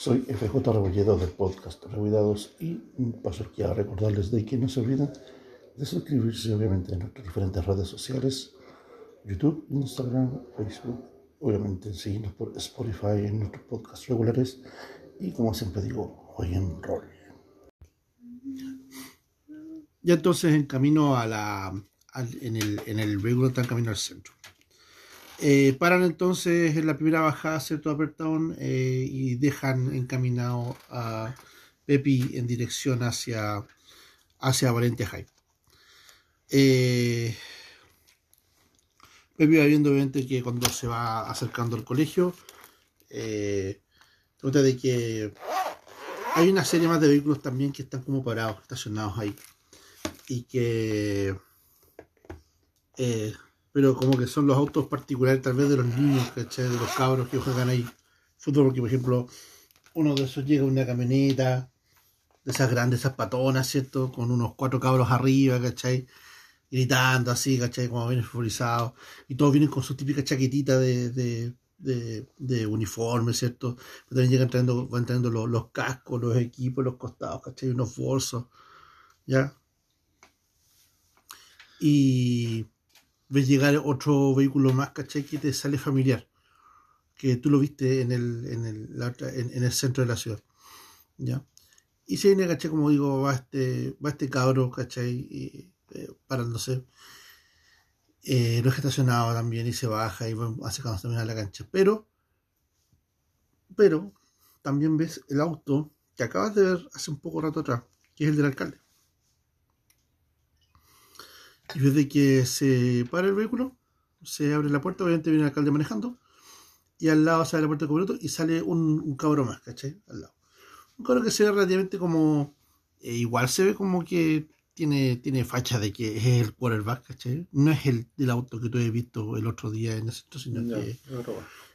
Soy FJ Rebolledo del podcast Rebuidados y paso aquí a recordarles de que no se olviden de suscribirse obviamente en nuestras diferentes redes sociales, YouTube, Instagram, Facebook, obviamente seguirnos por Spotify en nuestros podcasts regulares y como siempre digo, hoy en rol. Ya entonces en camino a la, en, el, en el vehículo está en camino al centro. Eh, paran entonces en la primera bajada, ¿cierto? Apertown eh, y dejan encaminado a Pepi en dirección hacia, hacia Valente High. Eh, Pepi va viendo obviamente que cuando se va acercando al colegio, nota de que hay una serie más de vehículos también que están como parados, estacionados ahí. Y que pero como que son los autos particulares tal vez de los niños, ¿cachai? De los cabros que juegan ahí fútbol, porque por ejemplo, uno de esos llega una camioneta, de esas grandes, esas patonas, ¿cierto? Con unos cuatro cabros arriba, ¿cachai? Gritando así, ¿cachai? Como bien futbolizado. Y todos vienen con su típica chaquetita de, de, de, de uniforme, ¿cierto? Pero también llegan trayendo, van trayendo los, los, cascos, los equipos, los costados, ¿cachai? Unos bolsos, ¿ya? Y ves llegar otro vehículo más, ¿cachai? Que te sale familiar. Que tú lo viste en el, en el, en, el centro de la ciudad. ¿Ya? Y se viene, ¿cachai? Como digo, va este, va este cabro, ¿cachai? Y, eh, parándose. Eh, lo es estacionado también y se baja y va acercándose también a la cancha. Pero, pero, también ves el auto que acabas de ver hace un poco rato atrás, que es el del alcalde. Y desde que se para el vehículo, se abre la puerta, obviamente viene el alcalde manejando, y al lado sale la puerta del copiloto y sale un, un cabro más, ¿cachai? Al lado. Un cabro que se ve relativamente como. Eh, igual se ve como que tiene, tiene facha de que es el quarterback, ¿cachai? No es el del auto que tú has visto el otro día en el centro, sino no, que. No,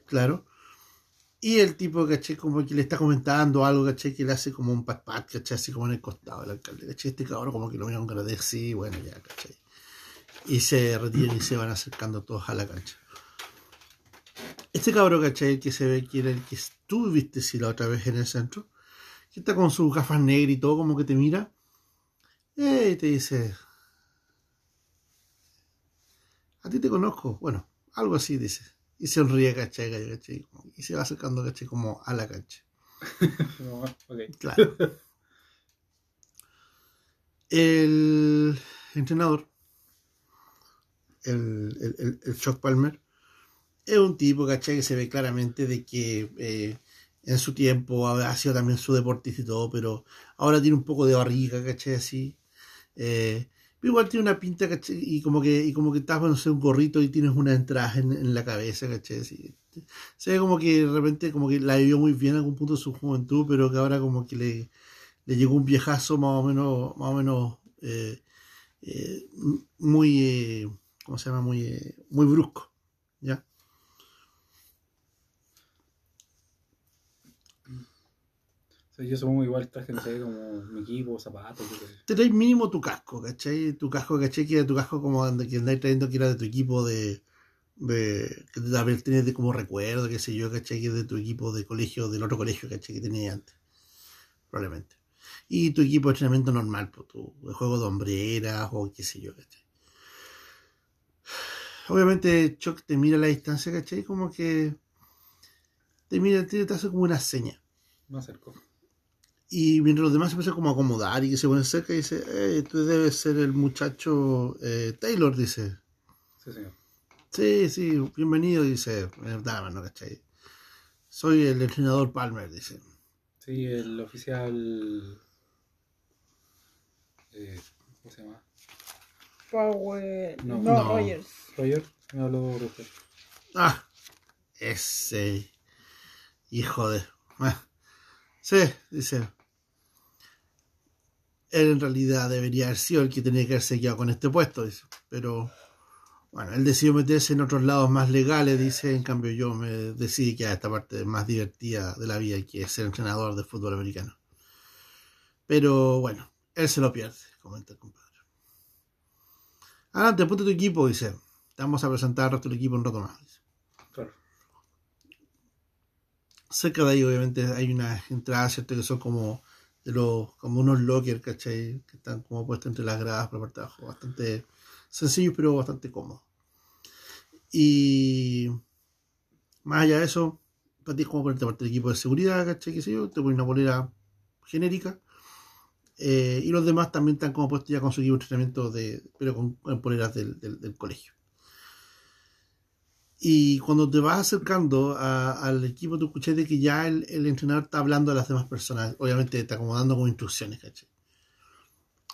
claro. Y el tipo, ¿cachai? Como que le está comentando algo, ¿cachai? Que le hace como un pat pat, ¿cachai? Así como en el costado del alcalde, ¿cachai? Este cabrón como que lo mira con cara de sí, bueno, ya, ¿cachai? Y se retiran y se van acercando todos a la cancha. Este cabrón, ¿cachai? Que se ve que era el que tú viste si la otra vez en el centro, que está con sus gafas negras y todo, como que te mira, eh, y te dice, a ti te conozco, bueno, algo así dice, y se sonríe, ¿cachai? ¿cachai? Y se va acercando, ¿cachai? Como a la cancha. okay. Claro. El entrenador el, el, el, Chuck Palmer, es un tipo, ¿cachai? Que se ve claramente de que eh, en su tiempo ha, sido también su deportista y todo, pero ahora tiene un poco de barriga, ¿cachai? Así. Eh, pero igual tiene una pinta, ¿cachai? Y como que, y como que estás, no sé, un gorrito y tienes una entrada en, en la cabeza, ¿cachai? Así. Se ve como que de repente como que la vivió muy bien en algún punto de su juventud, pero que ahora como que le, le llegó un viejazo más o menos, más o menos eh, eh muy eh, ¿cómo se llama? Muy, eh, muy brusco, ¿ya? O sea, yo supongo igual traje, no sé, como mi equipo, zapatos. Te traes mínimo tu casco, ¿cachai? Tu casco, ¿cachai? Que era tu casco como que andáis trayendo que era de tu equipo de. de que también tienes de como recuerdo, qué sé yo, ¿cachai? Que de tu equipo de colegio, del otro colegio, ¿cachai? Que tenías antes. Probablemente. Y tu equipo de entrenamiento normal, pues tu juego de hombreras o qué sé yo, ¿cachai? Obviamente Chuck te mira a la distancia, ¿cachai? Como que te mira, te, hace como una seña. Me acerco. Y mientras los demás se empiezan como a acomodar y que se ponen cerca y dice, eh, tú debes ser el muchacho eh, Taylor, dice. Sí, señor. Sí, sí, bienvenido, dice. Verdad, no, ¿cachai? Soy el entrenador Palmer, dice. Sí, el oficial... Eh, ¿Cómo se llama? Power. No, No, no. Rogers. Roger, me habló Roger. Ah, ese hijo de... Sí, dice. Él en realidad debería haber sido el que tenía que haberse quedado con este puesto, dice. Pero bueno, él decidió meterse en otros lados más legales, dice. En cambio yo me decidí que a esta parte más divertida de la vida que es ser entrenador de fútbol americano. Pero bueno, él se lo pierde, comenta el compadre. Adelante, ponte tu equipo, dice. Vamos a presentar al resto del equipo un rato más. Claro. cerca de ahí obviamente hay unas entradas, ¿cierto? Que son como de los, como unos lockers, ¿cachai? Que están como puestos entre las gradas por la parte de abajo. Bastante sencillos, pero bastante cómodos. Y más allá de eso, para ti es como ponerte parte del equipo de seguridad, ¿cachai? ¿Qué sé yo? Te pones una polera genérica. Eh, y los demás también están como puestos ya con su equipo de entrenamiento, de, pero con, con poleras del, del- del colegio. Y cuando te vas acercando a- al equipo, tú escuchas de que ya el, el entrenador está hablando a las demás personas. Obviamente está como dando como instrucciones, ¿cachai?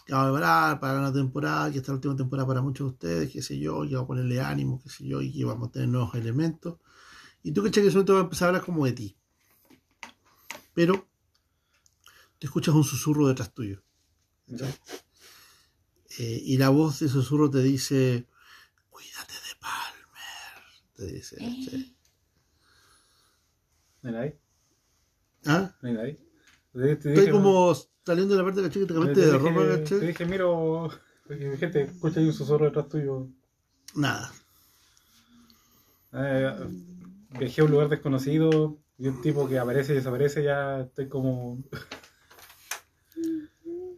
Que vamos a preparar para la temporada, que esta es la última temporada para muchos de ustedes, qué sé yo, que vamos a ponerle ánimo, qué sé yo, y que vamos a tener nuevos elementos. Y tú, ¿cachai? Que eso te va a empezar a hablar como de ti. Pero te escuchas un susurro detrás tuyo. Eh, y la voz de susurro te dice, cuídate. Te dice. ¿No hay nadie? ¿Ah? ¿No hay nadie? Te- te Estoy dije- como saliendo de la parte ¿cachai? que te te cambiaste de ropa, Te ¿cachai? dije, miro. Gente, escucha ahí un susurro detrás tuyo. Nada. Eh, viajé a un lugar desconocido y un tipo que aparece y desaparece, ya estoy como.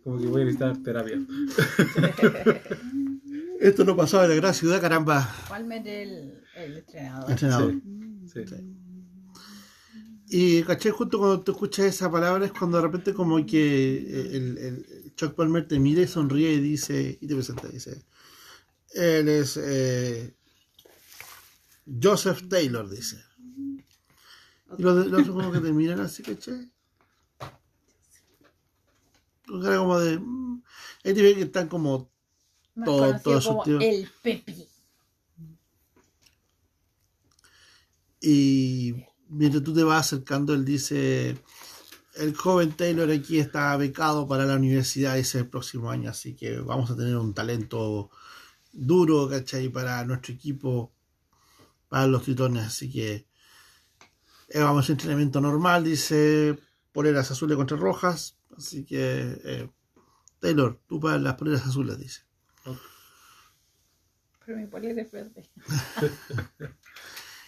como que voy a necesitar terapia. Esto no pasaba en la gran ciudad, caramba. Palmer el, el entrenador. Entrenador. Sí. Y caché justo cuando tú escuchas esa palabra es cuando de repente como que el, el Chuck Palmer te mira y sonríe y dice, y te presenta, dice, él es eh, Joseph Taylor, dice. Y los, los otros como que te miran así, caché. Con cara como de... mm. Ahí te ven que están como... Más Todo- conocido todo su como tío. el Pepi. Y mientras tú te vas acercando, él dice, el joven Taylor aquí está becado para la universidad ese el próximo año, así que vamos a tener un talento duro, ¿cachai? Para nuestro equipo, para los tritones, así que eh, vamos a hacer entrenamiento normal, dice, poleras azules contra rojas, así que eh, Taylor, tú para las poleras azules, dice. Pero mi polera es verde.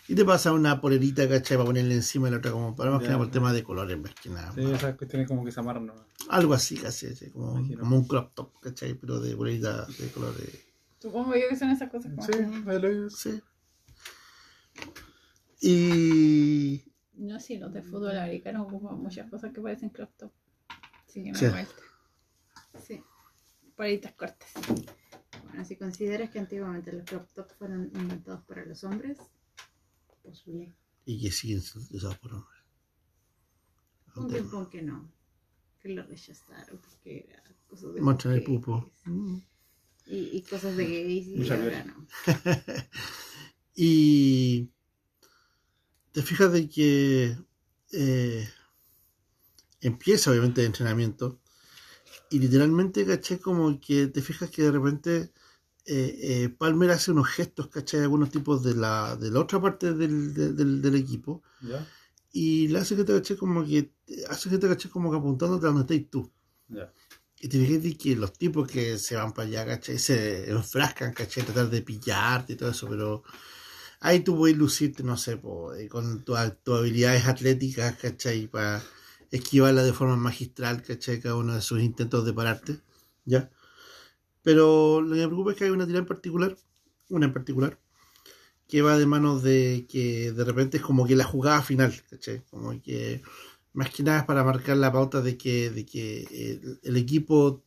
Y te pasa una polerita, ¿cachai? Para ponerle encima y la otra como, para más que nada por tema de colores, más que nada. Sí, esas cuestiones como que se amarran. ¿no? Algo así, casi, así, como, un crop top, ¿cachai? Pero de polerita de colores. Supongo yo que son esas cosas como. Sí, lo. Sí. Y. No, sí, los de fútbol americano ocupan muchas cosas que parecen crop top. Así que me Sí. da vuelta. Sí. Politas cortas. Bueno, si consideras que antiguamente los crop tops fueron inventados para los hombres, posible. Y que siguen siendo usados por hombres. Un tiempo que no. Que lo rechazaron porque era cosas de el mujeres pupo. Mm. Y, y cosas de gays y ahora no. Y. Te fijas de que. eh, empieza obviamente el entrenamiento. Y literalmente, ¿cachai? Como que te fijas que de repente. Eh, eh, Palmer hace unos gestos, ¿cachai? Algunos tipos de la, de la otra parte del, de- del, del equipo. Ya, Y le hace que te caché como que. Hace que te caché como que apuntándote a donde estás tú. ya. Y te fijas que los tipos que se van para allá, ¿cachai? Se enfrascan, ¿cachai? Tratar de pillarte y todo eso, pero ahí tú puedes lucirte, no sé, po, eh, con tus tus habilidades atléticas, ¿cachai? Para esquivarla de forma magistral, ¿cachai? Cada uno de sus intentos de pararte, ¿ya? Pero lo que me preocupa es que hay una tirada en particular, una en particular, que va de manos de que de repente es como que la jugada final, ¿cachai? Como que más que nada es para marcar la pauta de que, de que el, el equipo,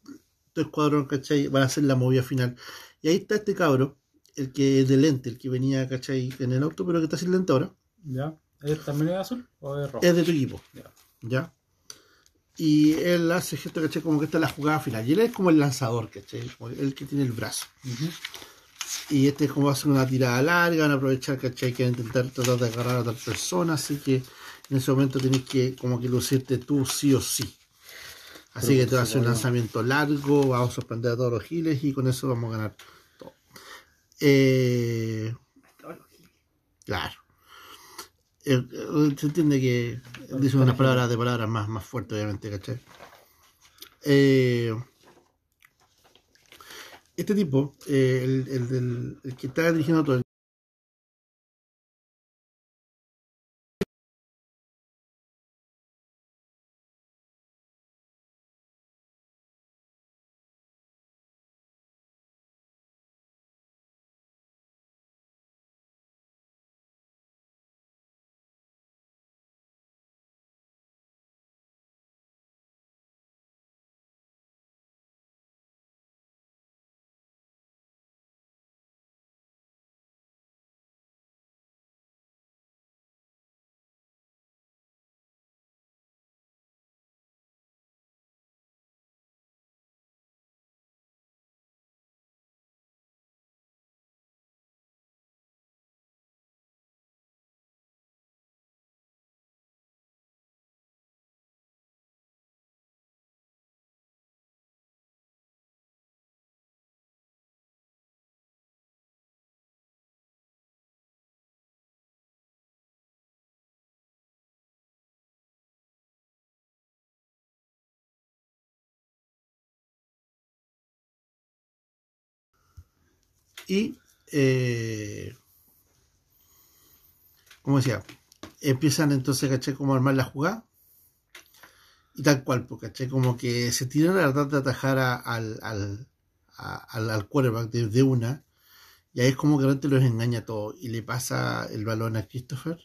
tu escuadrón, ¿cachai? Van a hacer la movida final. Y ahí está este cabro, el que es de lente, el que venía, ¿cachai? En el auto, pero que está sin lente ahora, ya. ¿Es también es azul o es rojo? es de tu equipo, Ya. ¿ya? Y él hace gesto, ¿cachai? Como que esta es la jugada final. Y él es como el lanzador, ¿cachai? Como el que tiene el brazo. Y este es como va a hacer una tirada larga, van a aprovechar, ¿cachai? Que van a intentar tratar de agarrar a otra persona, así que en ese momento tenés que como que lucirte tú sí o sí. Así Pero que te va a hacer un lanzamiento largo, vamos a sorprender a todos los giles y con eso vamos a ganar todo. Eh, claro. Se entiende que dice unas palabras de palabras más, más fuertes, obviamente, ¿cachai? Eh, este tipo, eh, el, el el que está dirigiendo todo, Y, eh, como decía, empiezan entonces, ¿cachai? Como a armar la jugada. Y tal cual, pues, ¿cachai? Como que se tiran a tratar de atajar a- al, al, a- al, al quarterback de, de una. Y ahí es como que realmente los engaña a todos. Y le pasa el balón a Christopher.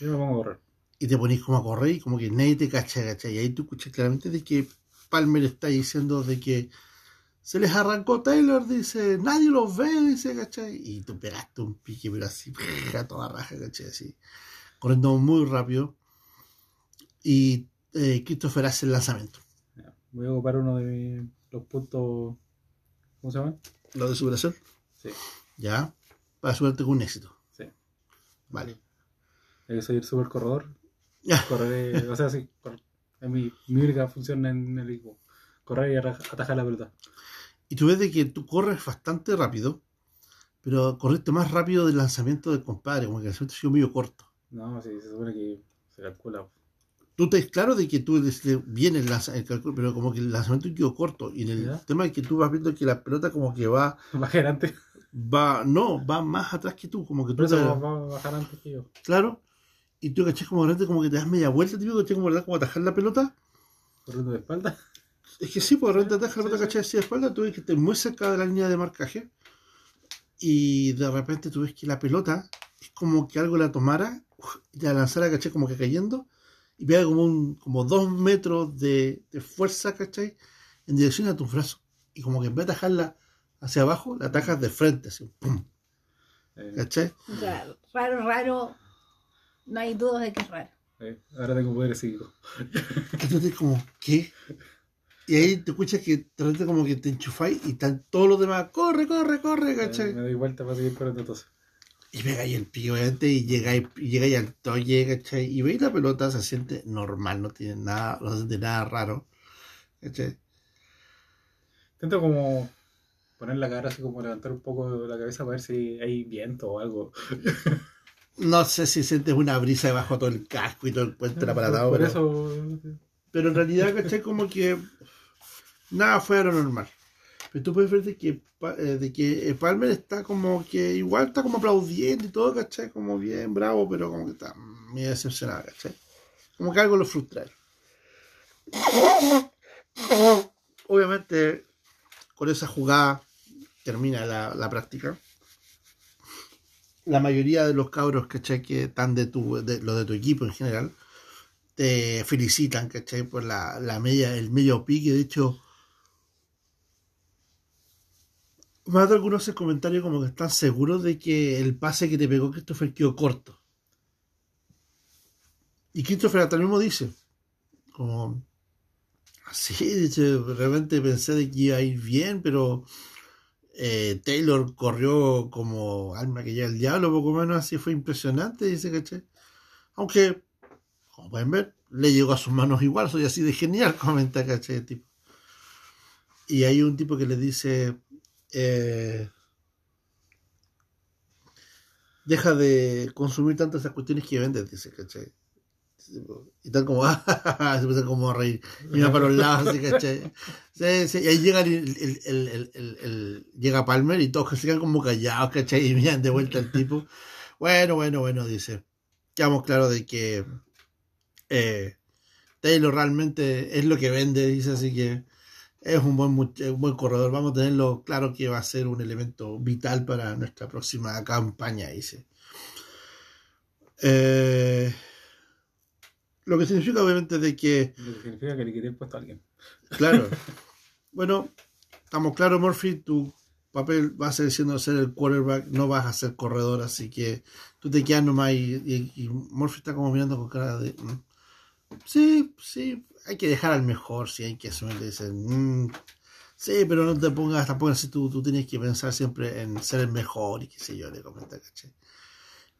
Yo me pongo a correr. Y te ponís como a correr y como que nadie te cacha, ¿cachai? Y ahí tú escuchas claramente de que Palmer está diciendo de que se les arrancó Taylor, dice, nadie los ve, dice, ¿cachai? Y tú pegaste un pique, pero así, a toda raja, ¿cachai? Así, corriendo muy rápido. Y eh, Christopher hace el lanzamiento. Voy a ocupar uno de los puntos. ¿Cómo se llama? Lo de superación, Sí, ya, para asegurarte con un éxito. sí. Vale. Hay que soy el super corredor. Ya. Correré, o sea, sí, es mi, mi única función en el equipo. Correr y atajar la pelota. Y tú ves de que tú corres bastante rápido, pero corriste más rápido del lanzamiento del compadre, como que el lanzamiento ha sido medio corto. No, sí, se supone que se calcula. tú estás claro de que tú dices, viene el, el cálculo, pero como que el lanzamiento quedó corto. Y en el ¿Ya? tema es que tú vas viendo que la pelota como que va, Bajar antes. va, no, va más atrás que tú, como que tú te- va va a bajar antes que yo. claro, y tú caché como grande, como que te das media vuelta, tío, caché como verdad, como atajar la pelota. Corriendo de espalda. Es que sí, pues de repente atajas la Sí, pelota, sí. caché así de espalda, tú ves que estás muy cerca de la línea de marcaje. Y de repente tú ves que la pelota es como que algo la tomara y la lanzara, caché, como que cayendo. Y pega como un, como dos metros de, de fuerza, ¿cachai? En dirección a tu brazo. Y como que en vez de atajarla hacia abajo, la atajas de frente, así, ¡pum! Eh, ¿cachai? Raro, raro. No hay dudas de que es raro. eh, ahora tengo poderes psíquicos. Entonces como, ¿qué? Y ahí te escuchas que repente como que te enchufáis y están todos los demás, corre, corre, corre, ¿cachai? me doy vuelta para seguir corriendo entonces. Y pegáis el pico, obviamente, y llegáis, y llegáis al toque, ¿cachai? Y veis la pelota, se siente normal, no tiene nada, no se siente nada raro, ¿cachai? Intento como poner la cara así como levantar un poco la cabeza para ver si hay viento o algo. No sé si sientes una brisa debajo de todo el casco y todo el puente aparatado, por, por pero, eso pero en realidad, ¿cachai? Como que nada fue normal. Pero tú puedes ver de que, eh, de que eh, Palmer está como que igual está como aplaudiendo y todo, ¿cachai? Como bien bravo, pero como que está medio decepcionado, ¿cachai? Como que algo lo frustra. Obviamente, con esa jugada termina la, la práctica. La mayoría de los cabros, ¿cachai? Que están de tu, de, los de tu equipo en general, te felicitan, ¿cachai? Por la, la media, el medio pique. De hecho, más de algunos comentarios como que están seguros de que el pase que te pegó Christopher quedó corto. Y Christopher hasta mismo dice, como, así, dice, realmente pensé de que iba a ir bien, pero eh, Taylor corrió como alma que llega el diablo, poco menos así fue impresionante, dice, ¿cachai? Aunque, como pueden ver, le llegó a sus manos igual, soy así de genial, comenta, ¿cachai? Tipo. Y hay un tipo que le dice, eh, deja de consumir tantas esas cuestiones que vendes, dice, ¿cachai? Y tal como, se empieza como a reír, va para los lados, así, ¿cachai? Sí, Y ahí llega, el, llega Palmer y todos se quedan como callados, ¿cachai? Y miran de vuelta al tipo. Bueno, bueno, bueno, dice. Quedamos claros de que eh, Taylor realmente es lo que vende, dice, así que es un buen, un buen corredor. Vamos a tenerlo claro que va a ser un elemento vital para nuestra próxima campaña, dice. Eh, lo que significa obviamente de que lo que significa que le el puesto a alguien. Claro. bueno, estamos claros, Murphy, tu papel va a seguir siendo ser el quarterback, no vas a ser corredor, así que tú te quedas nomás y, y- y Murphy está como mirando con cara de... "Mm, Sí, sí, hay que dejar al mejor, sí, hay que asumir, dice, "Mm, sí, pero no te pongas tampoco así, tú, tú tienes que pensar siempre en ser el mejor y qué sé yo, le comenta, ¿cachai?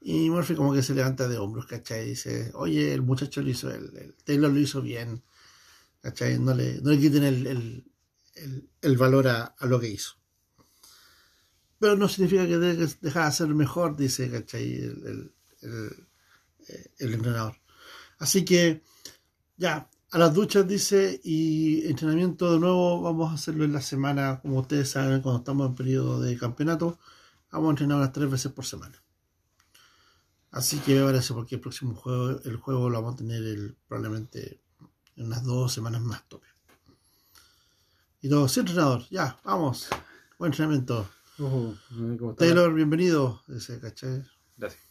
Y Murphy como que se levanta de hombros, ¿cachai? Y dice, oye, el muchacho lo hizo, el, el Taylor lo hizo bien, ¿cachai? No le, no le quiten el, el, el- valor a, a lo que hizo. Pero no significa que dejar de ser mejor, dice, ¿cachai? El, el, eh, el entrenador. Así que, ya, a las duchas dice, y entrenamiento de nuevo, vamos a hacerlo en la semana, como ustedes saben, cuando estamos en periodo de campeonato, Vamos a entrenar unas tres veces por semana. Así que prepárese porque el próximo juego, el juego lo vamos a tener el- probablemente en unas dos semanas más tope. Y todo, sí, entrenador, ya, vamos. Buen entrenamiento. Uh. Taylor, bienvenido. ¿cachai? Gracias.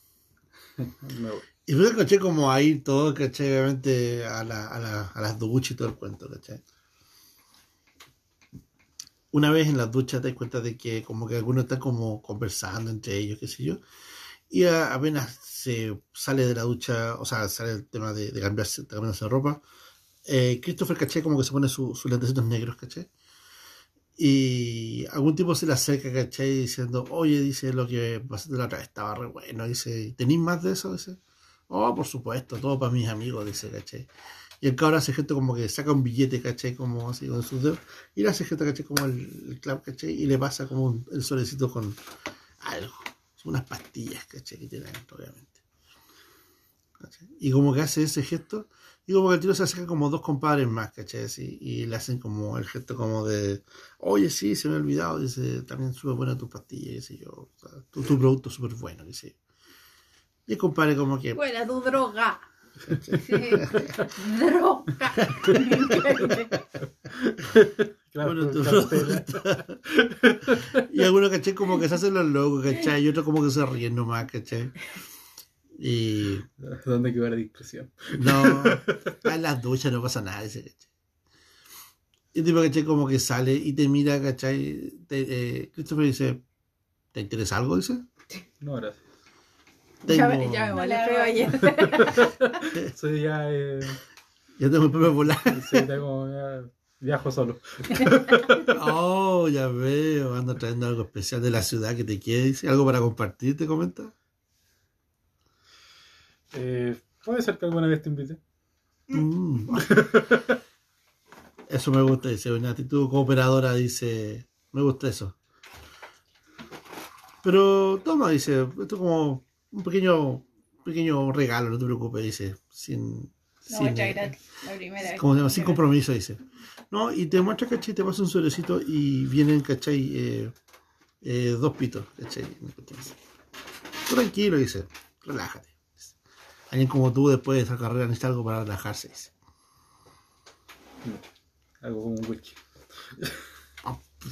Me voy. Y luego caché como ahí todo, caché, obviamente a, la, a, la- a las duchas y todo el cuento, caché. Una vez en las duchas te das cuenta de que como que algunos están como conversando entre ellos, qué sé yo. Y a- apenas se sale de la ducha, o sea, sale el tema de, de cambiarse, de cambiarse de ropa, eh, Christopher, caché, como que se pone su- sus lentecitos negros, caché. Y algún tipo se le acerca, caché, diciendo, oye, dice, lo que pasaste la otra vez estaba re bueno, dice, ¿tenéis más de eso? Dice. Oh, por supuesto, todo para mis amigos, dice, ¿cachai? Y el cabrón hace gesto como que saca un billete, ¿cachai? Como así con sus dedos. Y le hace gesto, ¿cachai? Como el, el clap, ¿cachai? Y le pasa como un- el solecito con algo. Son unas pastillas, ¿cachai? Que tiene adentro, obviamente. Y como que hace ese gesto. Y como que el tiro se acerca como dos compadres más, ¿cachai? Así, y le hacen como el gesto como de, oye, sí, se me ha olvidado, dice, también súper buena tu pastilla, qué sé yo. Tu producto súper bueno, qué sé yo. Y el compadre como que... Fuera tu droga. Droga. Claro, Bueno, tu cartera. y algunos, caché, como que se hacen los locos, ¿cachai? Y otros como que se ríen nomás, ¿cachai? Y ¿Dónde quedó la discreción? no, en las duchas no pasa nada, ese, ¿cachai? Y el tipo, ¿cachai? Como que sale y te mira, ¿cachai? Te, eh, Christopher dice, ¿te interesa algo? Dice. No, gracias. Ya, Tengo- me- ya me No molé le feo ayer. Soy ya. Eh, Ya tengo el propio volar. sí, tengo. Ya, viajo solo. Oh, ya veo, ando trayendo algo especial de la ciudad que te quiere, dice. ¿Algo para compartir, te comenta? Eh, Puede ser que alguna vez te invite. Mm. Eso me gusta, dice, una actitud cooperadora, dice, me gusta eso. Pero toma, dice, esto es como un pequeño, pequeño regalo, no te preocupes, dice, sin, No, sin, muchas eh, gracias. La primera vez. ¿cómo se llama? sin compromiso, dice. No, y te muestra, ¿cachai? Te pasa un sobrecito y vienen, ¿cachai? Eh, eh, dos pitos, ¿cachai? Tranquilo, dice, relájate. Alguien como tú después de esa carrera necesita algo para relajarse, dice. Algo como un whisky.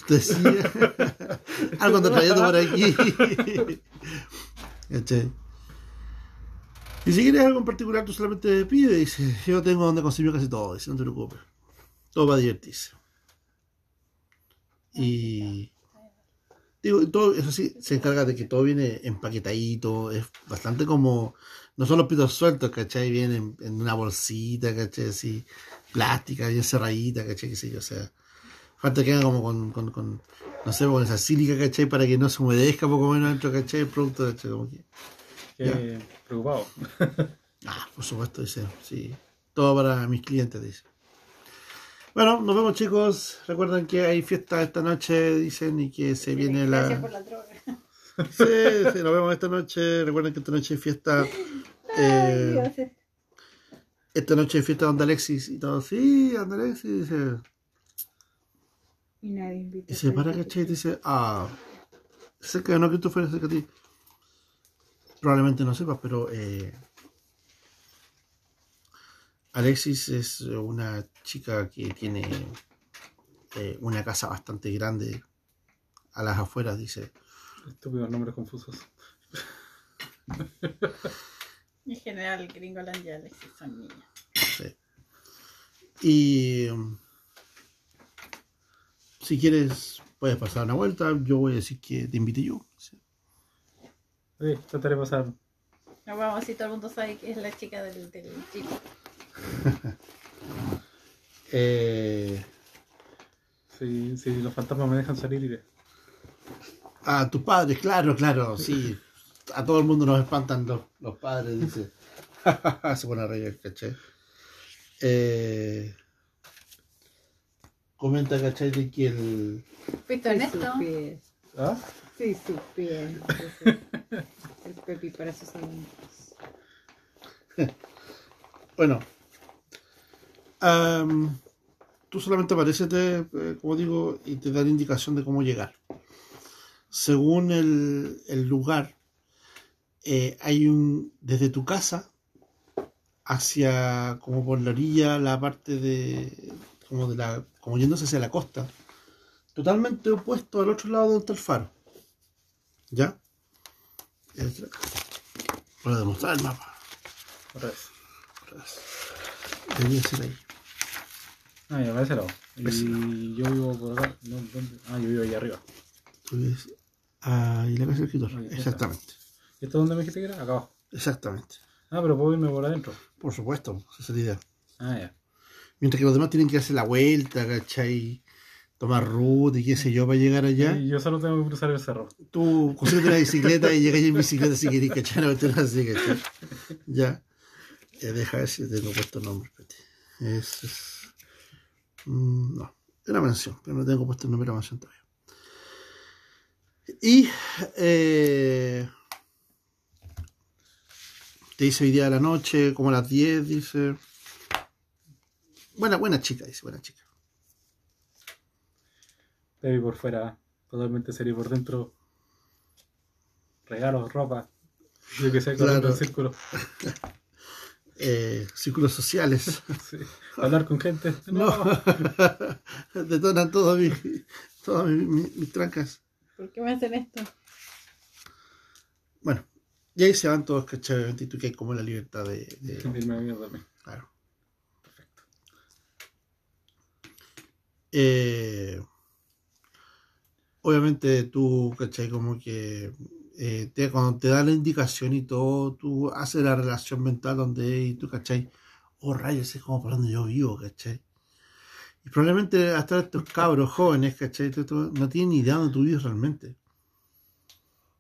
Decía. Algo ando trayendo por aquí. ¿Cachai? Y si quieres algo en particular, tú solamente pide. Dice: Yo tengo donde conseguir casi todo. Dice: No te preocupes. Todo va a divertirse. Y. Digo, todo, eso sí, se encarga de que todo viene empaquetadito. Es bastante como. No son los pitos sueltos, ¿cachai? Vienen en una bolsita, ¿cachai? Así, plástica, bien cerradita, ¿cachai? Qué sé yo, sea. Falta que haga como con, con, con, no sé, con esa sílica, ¿cachai? Para que no se humedezca poco menos dentro, ¿cachai? El producto, ¿cachai? Como que, Qué preocupado. ah, por supuesto, dice, sí. Todo para mis clientes, dice. Bueno, nos vemos chicos. Recuerden que hay fiesta esta noche, dicen, y que se viene Gracias la... por la droga. Sí, sí, nos vemos esta noche. Recuerden que esta noche hay fiesta... Ay, eh, Dios. esta noche hay fiesta donde Alexis y todo. Sí, anda Alexis, dice... Y nadie invita. Y se para, ¿cachai? Y dice, ah, cerca de no que tú fueras cerca de ti. Probablemente no sepas, pero eh, Alexis es una chica que tiene eh, una casa bastante grande a las afueras, dice. Estúpidos nombres confusos. En general, Gringoland y Alexis son niños. Sí. Y um, si quieres, puedes pasar una vuelta. Yo voy a decir que te invite yo. Sí. Eh, trataré de pasar. Nos vamos si todo el mundo sabe que es la chica del, del chico. Eh, Si, si los fantasmas me dejan salir, iré. A tus padres, claro, claro, sí. A todo el mundo nos espantan los, los padres, dice. Se pone a reír, ¿cachai? Eh, comenta, ¿cachai? De que el. ¿Fuiste honesto? ¿Ah? Sí, supies. El Pepi para sus amigos. Bueno. tú solamente apareces, te, eh, como digo, y te dan indicación de cómo llegar. según el, el lugar, eh, hay un, desde tu casa hacia, como por la orilla, la parte de, como de la, como yéndose hacia la costa, totalmente opuesto al otro lado donde está el faro. ¿Ya? Es acá. Voy a demostrar el mapa. Otra vez. Debería ser ahí. Ah, ya, para ese lado. Ese Y yo vivo por acá. No, ¿dónde? Ah, yo vivo ahí arriba. Tú ves ahí la casa del escritor. Exactamente. ¿Y esto dónde me dijiste que era? Acá abajo. Exactamente. Ah, pero puedo irme por adentro. Por supuesto, esa es la idea. Ah, ya. Mientras que los demás tienen que hacer la vuelta, ¿cachai? Tomar ruta y qué sé yo para llegar allá. Y yo solo tengo que cruzar el cerro. Tú consigues una bicicleta y llegas en bicicleta si querés, ¿cachai? No te así, ¿cachai? Ya. Eh, deja ver si tengo puesto nombre. Es, es... mm, no, es una mansión, pero no tengo puesto el nombre de la mansión todavía. Y eh, te dice hoy día de la noche, como a las 10, dice. Buena, buena chica, dice, buena chica. Vi por fuera, totalmente serio por dentro. Regalos, ropa. Yo que sé, Claro. en círculo. Eh, círculos sociales. Sí. Hablar con gente. No. Detonan todas mis, todas mis, mis- mis trancas. ¿Por qué me hacen esto? Bueno, y ahí se van todos, ¿cachai? Y tú que hay como la libertad de. de- De irme a mierda a mí. claro. Eh, obviamente tú, ¿cachai? Como que eh, te- cuando te da la indicación y todo, tú haces la relación mental donde y tú, ¿cachai? Oh, rayos, es como por donde yo vivo, ¿cachai? Y probablemente hasta estos cabros jóvenes, ¿cachai? No tienen ni idea de tú vives realmente.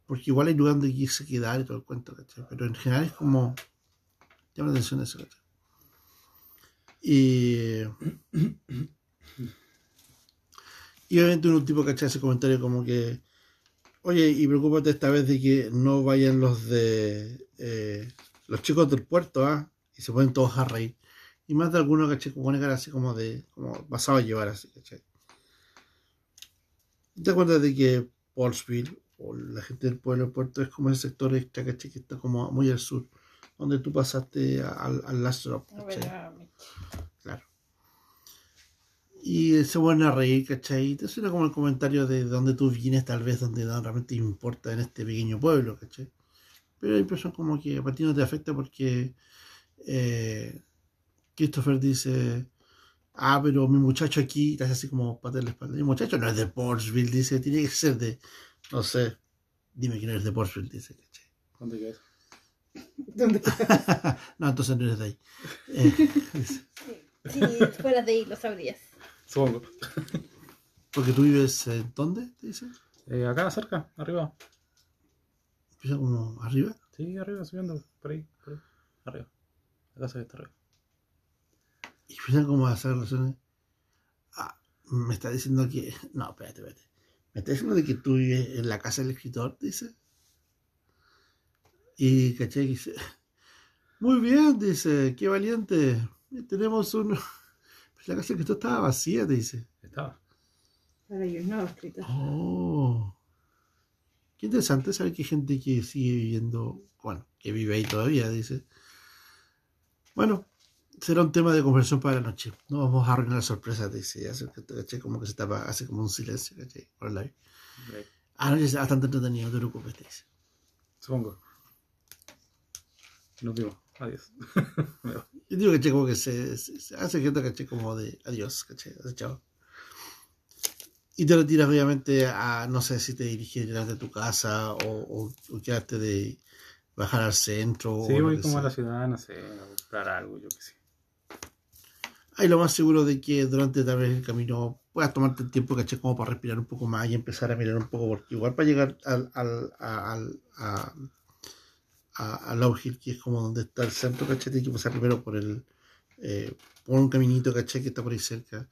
Porque igual hay lugar donde irse quedar y todo el cuento, ¿cachai? Pero en general es como... Llama la atención eso, ¿cachai? Y... Y obviamente un tipo, ¿cachai? Ese comentario como que... Oye, y preocúpate esta vez de que no vayan los de... eh, los chicos del puerto, ¿ah? Y se ponen todos a reír. Y más de algunos, ¿cachai? Como una cara así como de... Como pasado a llevar así, ¿cachai? ¿Te acuerdas de que Paulsville o la gente del pueblo del puerto es como ese sector extra, ¿cachai? Que está como muy al sur, donde tú pasaste al, al ¿cachai? ver, a mí. Claro. Y se vuelven a reír, ¿cachai? Y te suena como el comentario de dónde tú vienes, tal vez, donde no realmente importa en este pequeño pueblo, ¿cachai? Pero hay personas como que a ti no te afecta porque eh, Christopher dice, ah, pero mi muchacho aquí, te hace así como patear la espalda. Mi muchacho no es de Portsville, dice, tiene que ser de, no sé, dime quién eres de Portsville, dice, ¿cachai? ¿Dónde queda eso? ¿Dónde? no, entonces no eres de ahí. Eh, Si fueras de ahí, lo sabrías. Supongo. porque tú vives en dónde, te dice. Eh, acá cerca, arriba. Empieza como arriba. Sí, arriba, subiendo. Por ahí, por ahí. Arriba. La casa está arriba. Y empiezan como a hacer relaciones. Ah, me está diciendo que. No, espérate, espérate. Me está diciendo de que tú vives en la casa del escritor, dice. Y caché que dice. Muy bien, dice, qué valiente. Tenemos un. La casa del escritor estaba vacía, te dice. Estaba. Para ellos no, escritor. Oh. Qué interesante saber que hay gente que sigue viviendo. Bueno, que vive ahí todavía, dice. Bueno, será un tema de conversación para la noche. No vamos a arruinar la sorpresa, te dice. Hace, ¿cachai? Como que se tapa, hace como un silencio, ¿cachai? Por el. Por ahí. Ah, no, está bastante entretenido, no te preocupes, te dice. Supongo. Nos vimos. Adiós. Yo digo, ¿cachai? Como que se, se- se hace gente, ¿cachai? Como de adiós. Adiós, chao. Y te retiras, obviamente, a no sé si te diriges de tu casa o, o, o quedarte de bajar al centro. Sí, o voy que como a la ciudad, no sé, a comprar algo, yo qué sé. Hay lo más seguro de que durante tal vez el camino puedas tomarte el tiempo, ¿cachai? Como para respirar un poco más y empezar a mirar un poco, porque igual para llegar al, al, a, al, a, a, a Low que es como donde está el centro, ¿cachai? Tienes que pasar primero por el eh, por un caminito, ¿cachai? Que está por ahí cerca.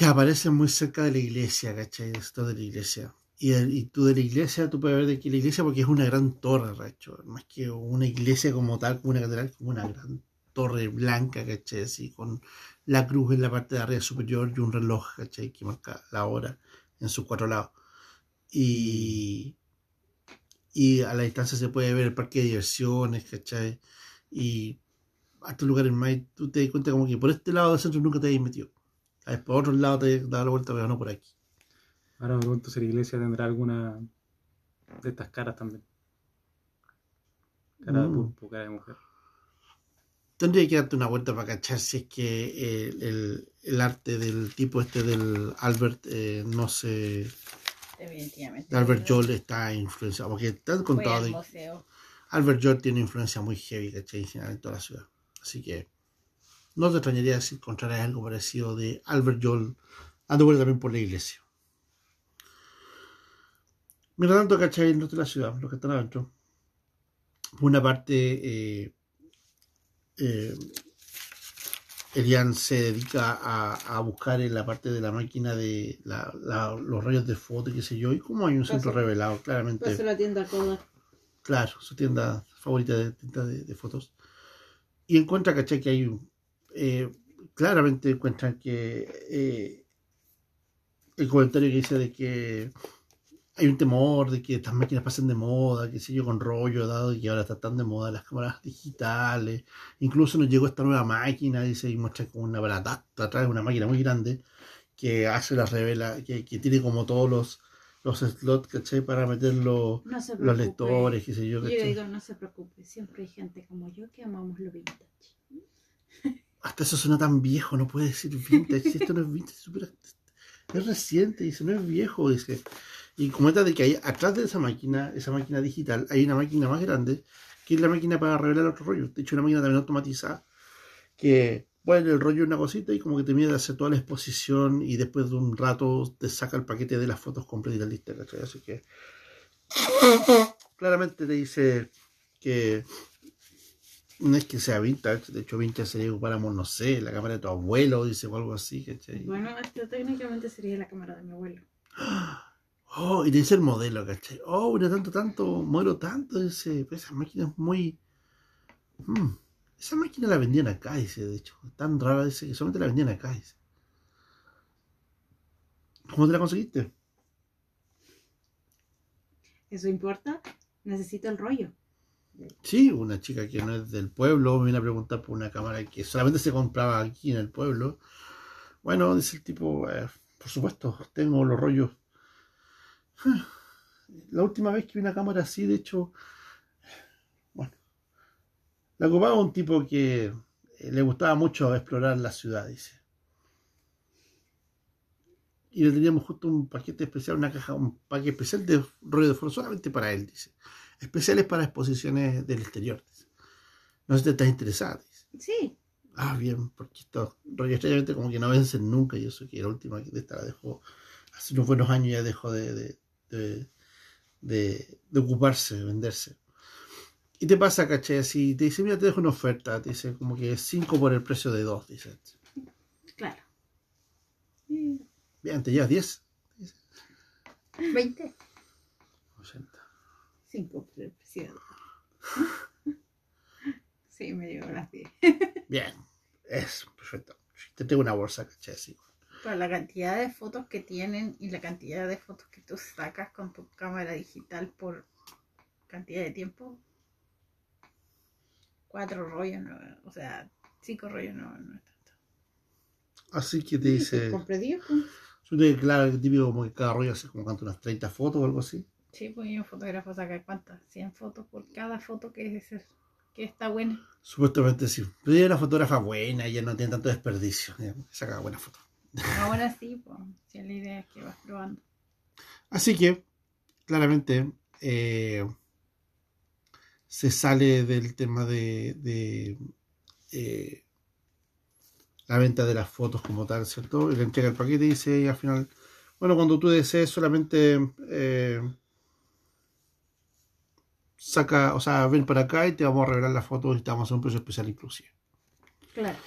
Y aparece muy cerca de la iglesia, ¿cachai? Esto de la iglesia. Y, el- y tú de la iglesia, tú puedes ver de que la iglesia, porque es una gran torre, racho. Más que una iglesia como tal, como una catedral, como una gran torre blanca, ¿cachai? Así, con la cruz en la parte de arriba superior y un reloj, ¿cachai? Que marca la hora en sus cuatro lados. y, y a la distancia se puede ver el parque de diversiones, ¿cachai? Y hasta lugares más, y tú te das cuenta como que por este lado del centro nunca te habías metido. A ver, por otro lado te dado la vuelta, pero no por aquí. Ahora me pregunto si la iglesia tendrá alguna de estas caras también. Cara de Mm. pulpo, cara de mujer. Tendría que darte una vuelta para cachar si es que el, el- el arte del tipo este del Albert eh, no se... De Albert Joel está influenciado, porque te han Fue contado de. Albert Joel tiene influencia muy heavy, ¿cachai? En toda la ciudad. Así que no te extrañaría si encontraras algo parecido de Albert Joel vuelta también por la iglesia. Mientras tanto, ¿cachai? El resto de la ciudad, los que están adentro. Por una parte, eh, eh, Elian se dedica a, a buscar en la parte de la máquina de la- la- los rayos de foto y qué sé yo, y como hay un centro Paso. revelado, claramente. Paso a la tienda Kodak. Claro, su tienda favorita de, tienda de, de fotos. Y encuentra, ¿cachai? Que hay un. eh, claramente encuentran que. eh, el comentario que dice de que hay un temor de que estas máquinas pasen de moda, qué sé yo, con rollo, dado que ahora están tan de moda las cámaras digitales. Incluso nos llegó esta nueva máquina, dice, y muestra como una baratata atrás, una máquina muy grande, que hace la revela, que, que tiene como todos los, los slots, ¿cachai? Para meter los, No los lectores, qué sé yo, Yo ¿cachai? digo, no se preocupe, siempre hay gente como yo que amamos lo vintage. Hasta eso suena tan viejo, no puede decir vintage. esto no es vintage, es súper- es reciente, dice, no es viejo, dice. Y comenta de que hay atrás de esa máquina, esa máquina digital, hay una máquina más grande, que es la máquina para revelar otro rollo. De hecho, una máquina también automatizada, que bueno, el rollo es una cosita y como que te mide de hacer toda la exposición y después de un rato te saca el paquete de las fotos completas y la lista, ¿cachai? Así que claramente te dice que no es que sea vintage, de hecho vintage sería ocupáramos, no sé, la cámara de tu abuelo, dice, o algo así, ¿cachai? Bueno, esto técnicamente sería la cámara de mi abuelo. Oh, y te dice el modelo, ¿cachai? Oh, mira, tanto, tanto, modelo tanto, dice, esa máquina es muy... Mm, esa máquina la vendían acá, dice, de hecho, tan rara, dice, que solamente la vendían acá, dice. ¿Cómo te la conseguiste? ¿Eso importa? Necesito el rollo. Sí, una chica que no es del pueblo me viene a preguntar por una cámara que solamente se compraba aquí en el pueblo. Bueno, dice el tipo, eh, por supuesto, tengo los rollos. La última vez que vi una cámara así, de hecho, bueno, la ocupaba un tipo que eh, le gustaba mucho explorar la ciudad, dice. Y le teníamos justo un paquete especial, una caja, un paquete especial de rollo de fotos solamente para él, dice especiales para exposiciones del exterior. dice. No sé si te estás interesada. dice. Sí, Ah, bien, porque estos rollos extrañamente como que no vencen nunca y eso que la última que esta la dejó hace unos buenos años ya dejó de, de, de, de- de ocuparse, de venderse. Y te pasa, caché, así, te dice, mira, te dejo una oferta, te dice como que 5 por el precio de 2, dice. claro. Bien, te llevas 10. 20. 80. 5 por el precio. Sí, me llevo las 10. Bien, es perfecto. Te tengo una bolsa, caché, así. Para la cantidad de fotos que tienen y la cantidad de fotos que tú sacas con tu cámara digital por cantidad de tiempo. Cuatro rollos, no, o sea, cinco rollos no, no es tanto. Así que te dice... Compré 10. pues. Yo te claro, el típico como que cada rollo hace como cuánto, unas 30 fotos o algo así. Sí, pues un fotógrafo saca cuántas, 100 fotos por cada foto que es el- que está buena. Supuestamente sí. Pero ella es una fotógrafa buena, ella no tiene tanto desperdicio. ella Saca buenas fotos. Ahora sí, pues, si la idea es que vas probando. Así que, claramente, eh, se sale del tema de, de, eh, la venta de las fotos como tal, ¿cierto? Y le entrega el paquete y dice y al final, bueno, cuando tú desees solamente eh, saca, o sea, ven para acá y te vamos a revelar las fotos y te vamos a hacer un precio especial inclusive. Claro.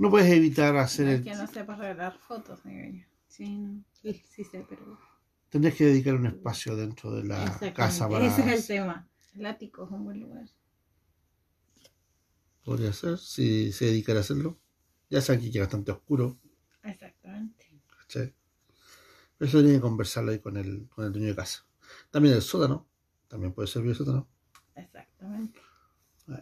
No puedes evitar hacer No es el... que no sepa revelar fotos, yo. Sí, no. Sí, sí sé, pero. Tendrías que dedicar un espacio dentro de la casa para... Ese es el tema. El ático es un buen lugar. Podría ser, si se dedicara a hacerlo. Ya saben que queda bastante oscuro, Exactamente. ¿cachai? Eso tiene que conversarlo ahí con el, con el dueño de casa. También el sótano, también puede servir el sótano. Exactamente.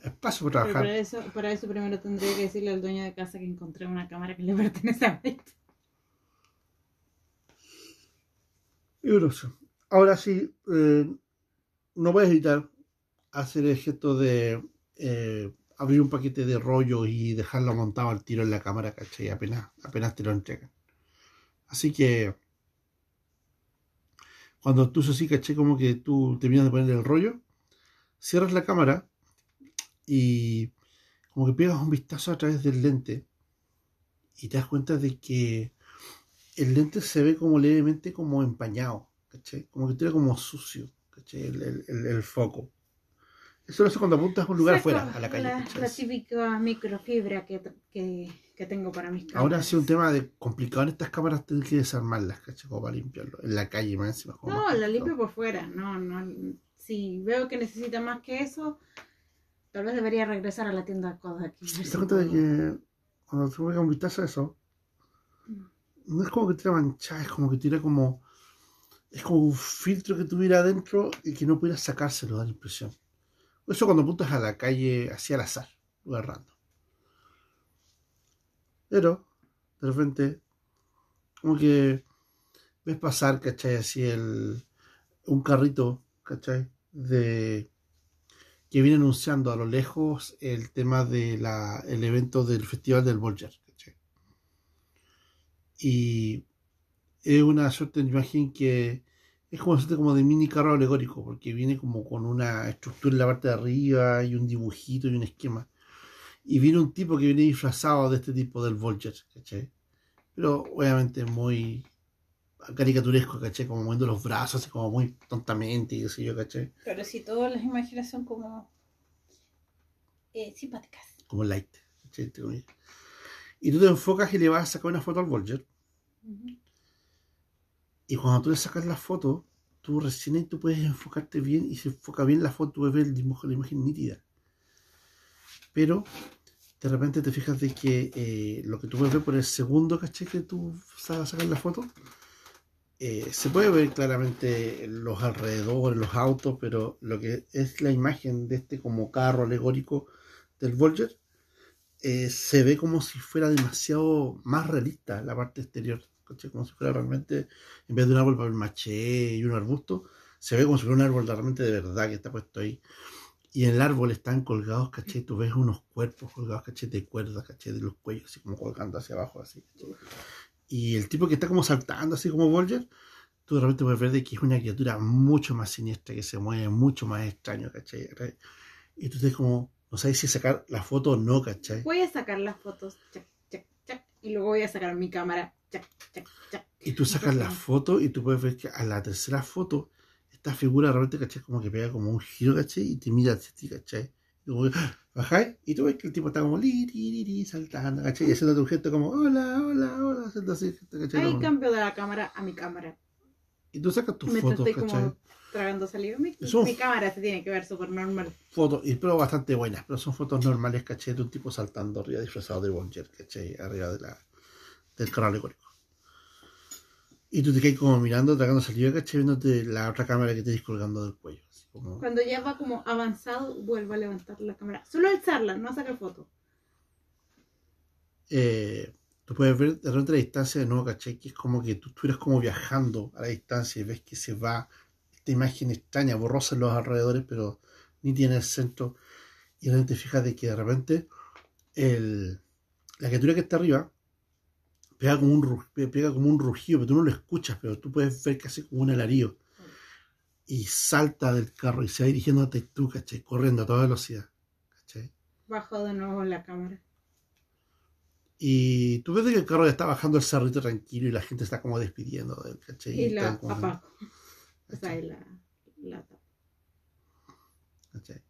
Espacio para trabajar. para eso, para eso primero tendría que decirle al dueño de casa que encontré una cámara que le pertenece a Maite. Y bueno, eso. Ahora sí, eh, no puedes evitar hacer el gesto de eh, abrir un paquete de rollo y dejarlo montado al tiro en la cámara, ¿cachai? Apenas, apenas te lo entregan. Así que cuando tú eso sí, ¿cachai? Como que tú terminas de poner el rollo, cierras la cámara y como que pegas un vistazo a través del lente y te das cuenta de que el lente se ve como levemente como empañado, ¿cachai? Como que tiene como sucio, ¿cachai? El, el- el- el foco. Eso lo hace cuando apuntas a un lugar afuera, a la calle. La, la típica microfibra que, que, que tengo para mis cámaras. Ahora ha sido un tema de complicado en estas cámaras tener que desarmarlas, ¿cachai? Como para limpiarlo. En la calle más encima. como No, más la limpio por fuera. No, no. Si veo que necesita más que eso, tal vez debería regresar a la tienda de Kodak. ¿Te das cuenta de que cuando tú un vistazo a eso, no es como que tira manchada, es como que tira como. Es como un filtro que tuviera adentro y que no pudiera sacárselo, da la impresión. Eso cuando apuntas a la calle así al azar, lugar random. Pero, de repente, como que ves pasar, ¿cachai? Así el. un carrito, ¿cachai? De. Que viene anunciando a lo lejos el tema del el evento del Festival del ¿cachai? Y es una suerte de imagen que es como como de mini carro alegórico, porque viene como con una estructura en la parte de arriba y un dibujito y un esquema. Y viene un tipo que viene disfrazado de este tipo del Volger, ¿cachai? Pero obviamente muy caricaturesco, ¿cachai? Como moviendo los brazos, así como muy tontamente, y sé yo, ¿cachai? Pero si todas las imágenes son como eh, simpáticas. Como light, comillas. Y tú te enfocas y le vas a sacar una foto al Volger. Ujú. Y cuando tú le sacas la foto, tú recién ahí tú puedes enfocarte bien y se enfoca bien la foto, puedes ver el dibujo, la imagen nítida. Pero de repente te fijas de que eh, lo que tú puedes ver por el segundo caché que tú sa- sacas la foto, eh, se puede ver claramente los alrededores, los autos, pero lo que es la imagen de este como carro alegórico del Volger, eh, se ve como si fuera demasiado más realista la parte exterior, como si fuera realmente, en vez de un árbol para maché y un arbusto, se ve como si fuera un árbol realmente de verdad que está puesto ahí. Y en el árbol están colgados, ¿cachai? Tú ves unos cuerpos colgados, ¿cachai? De cuerdas, ¿cachai? De los cuellos, así como colgando hacia abajo, así. Y el tipo que está como saltando, así como Volger, tú de repente puedes ver de que es una criatura mucho más siniestra, que se mueve mucho más extraño, ¿cachai? Y tú estás como, no sabes si sacar la foto o no, ¿cachai? Voy a sacar las fotos, chac, chac, chac, y luego voy a sacar mi cámara. Y tú sacas la foto y tú puedes ver que a la tercera foto, esta figura de repente, ¿cachai? Como que pega como un giro, ¿cachai? Y te mira hacia ti, ¿cachai? Y como ¡ah! Bajáis y tú ves que el tipo está como li, li, li, saltando, ¿cachai? Y haciendo tu gesto como hola, hola, hola, haciendo así, ¿cachai? Ahí Como- cambio de la cámara a mi cámara. Y tú sacas tus Mientras fotos, estoy ¿cachai? como tragando saliva. Mi, cámara se tiene que ver súper normal. Fotos, y pero bastante buenas, pero son fotos normales, ¿cachai? De un tipo saltando arriba, disfrazado de Bolger, ¿cachai? Arriba de la, del carro alegórico. Y tú te quedas como mirando, tragando saliva, ¿cachai? Viéndote la otra cámara que te colgando del cuello. Como... Cuando ya va como avanzado, vuelvo a levantar la cámara. Solo alzarla, no sacar foto. eh, tú puedes ver de repente la distancia de nuevo, ¿cachai? Que es como que tú estuvieras como viajando a la distancia y ves que se va esta imagen extraña, borrosa en los alrededores, pero ni tiene el centro. Y repente te fijas de que de repente el, la criatura que está arriba pega como, un, pega como un rugido, pero tú no lo escuchas, pero tú puedes ver que hace como un alarido. Y salta del carro y se va dirigiendo a tú, ¿cachai? Corriendo a toda velocidad, ¿cachai? Bajo de nuevo la cámara. Y tú ves que el carro ya está bajando el cerrito tranquilo y la gente está como despidiendo de él, ¿cachai? Y la apago. O sea, y la, la. ¿cachai?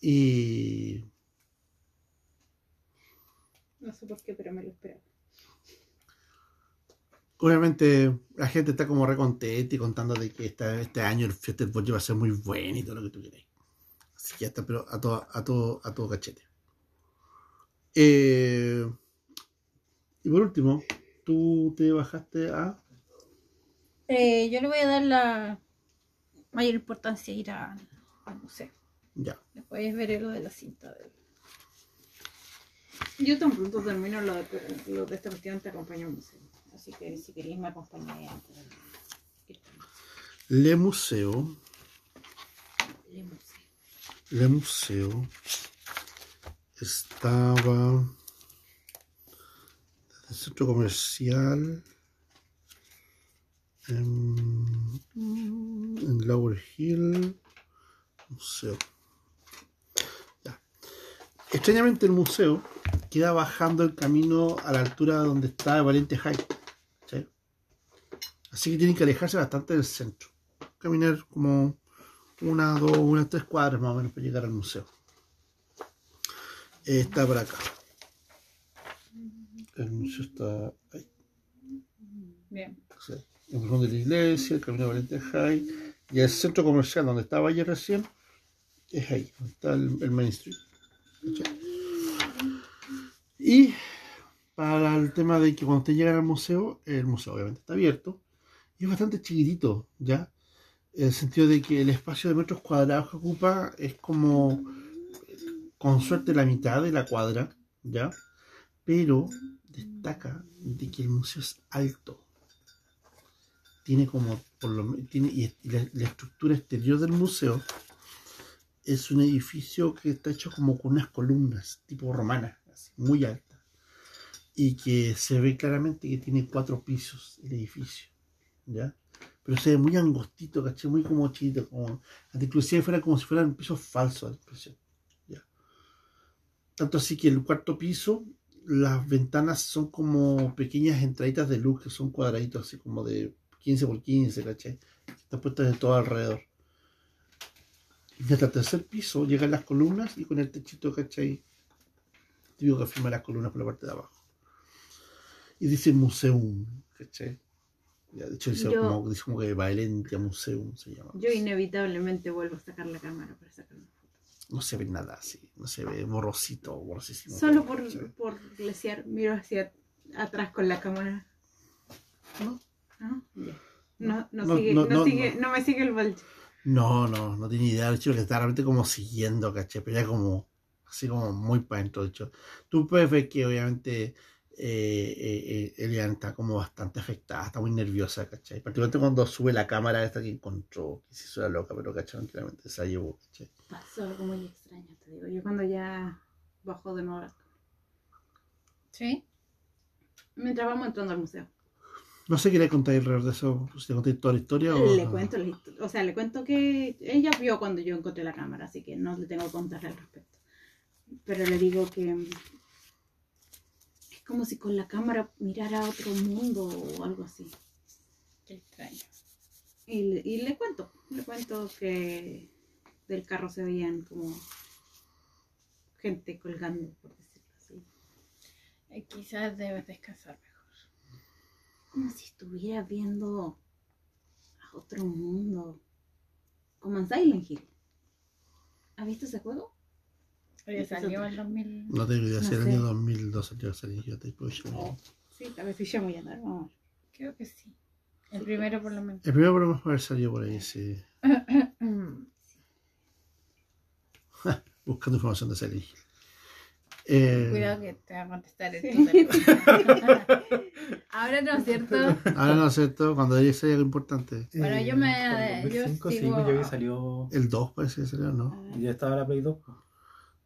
Y No sé por qué, pero me lo esperaba. Obviamente la gente está como recontenta y contando de que esta- este año el Fiesta va a ser muy bueno y todo lo que tú quieras. Así que ya está, pero a todo, a todo, a todo cachete. Eh, y por último, tú te bajaste a. Eh, yo le voy a dar la mayor importancia a ir a- al museo. Ya. Después veré lo de la cinta. del- Yo tan pronto termino lo de, lo de esta cuestión, te acompaño al museo. Así que si queréis me acompañáis antes de ir. Le Museo. Le museo. Le Museo estaba en el centro comercial en, en Lower Hill Museo. Ya. Extrañamente el museo queda bajando el camino a la altura donde está Valiente High. ¿Sí? Así que tienen que alejarse bastante del centro. Caminar como una, dos, unas tres cuadras más o menos para llegar al museo. Está por acá. El museo está ahí. Bien. Sí. En frente de la iglesia, el camino de Valiente High. Y el centro comercial donde estaba ayer recién es ahí, donde está el, el Main Street. Y para el tema de que cuando ustedes llegan al museo, el museo obviamente está abierto es bastante chiquitito, ¿ya? En el sentido de que el espacio de metros cuadrados que ocupa es como, con suerte, la mitad de la cuadra, ¿ya? Pero destaca de que el museo es alto. Tiene como, por lo tiene, y la estructura exterior del museo es un edificio que está hecho como con unas columnas, tipo romanas, así, muy altas. Y que se ve claramente que tiene cuatro pisos el edificio, Pero se ve muy angostito, ¿caché? Muy como chiquito, como, inclusive fuera como si fueran pisos falsos, a la impresión, ¿ya? Tanto así que el cuarto piso, las ventanas son como pequeñas entraditas de luz que son cuadraditos, así como de 15 por 15, ¿cachai? Están puestas de todo alrededor. Y hasta el tercer piso llegan las columnas y con el techito, ¿cachai? Típico que firma las columnas por la parte de abajo. Y dice museum, ¿cachai? De hecho dice, Yo- como, dice como que Valentia Museum se llama. Yo inevitablemente vuelvo a sacar la cámara para sacar una foto. No se ve nada así, no se ve borrosito, borrosísimo. Solo por, por lesear, miro hacia atrás con la cámara. ¿No? ¿No? Ya. No, no, No, sigue, no, no, no, sigue, no. no me sigue el balde. No, no, no tiene idea. De hecho, que está realmente como siguiendo, ¿cachai? Pero ya como, así como muy para adentro. De hecho, tú puedes ver que obviamente eh, eh, eh, Elian está como bastante afectada, está muy nerviosa, ¿cachai? Particularmente cuando sube la cámara esta que encontró, que se hizo la loca, pero ¿cachai? Tranquilamente se la llevó, ¿cachai? Pasó algo muy extraño, te digo. Yo cuando ya bajo de nuevo. ¿Sí? Mientras vamos entrando al museo. No sé qué le contáis alrededor de eso, si le contáis toda la historia o... Le cuento o sea, le cuento que ella vio cuando yo encontré la cámara, así que no le tengo que contarle al respecto. Pero le digo que como si con la cámara mirara a otro mundo o algo así. Qué extraño. Y, le- y le cuento, le cuento que del carro se veían como gente colgando, por decirlo así. Eh, quizás debes descansar mejor. Como si estuviera viendo a otro mundo. Como en Silent Hill. ¿Has visto ese juego? Oye, Ese es salió en 2000. No tengo idea, si el año 2002 salió salir yo te puedo llamar. Oh, sí, tal vez estoy chamullando. Vamos a ver. Creo que sí. El primero por lo menos. El primero podemos haber salido por ahí, sí. Buscando información de Hill. Eh, Cuidado que te va a contestar el Sí. Ahora no, ¿cierto? Ahora no es cierto, cuando ella sea algo importante. Bueno, yo me- Eh, por el yo 2005 sí, sigo- pues ya había salido. El 2 parece que salió, ¿no? A ver. Ya estaba la Play 2.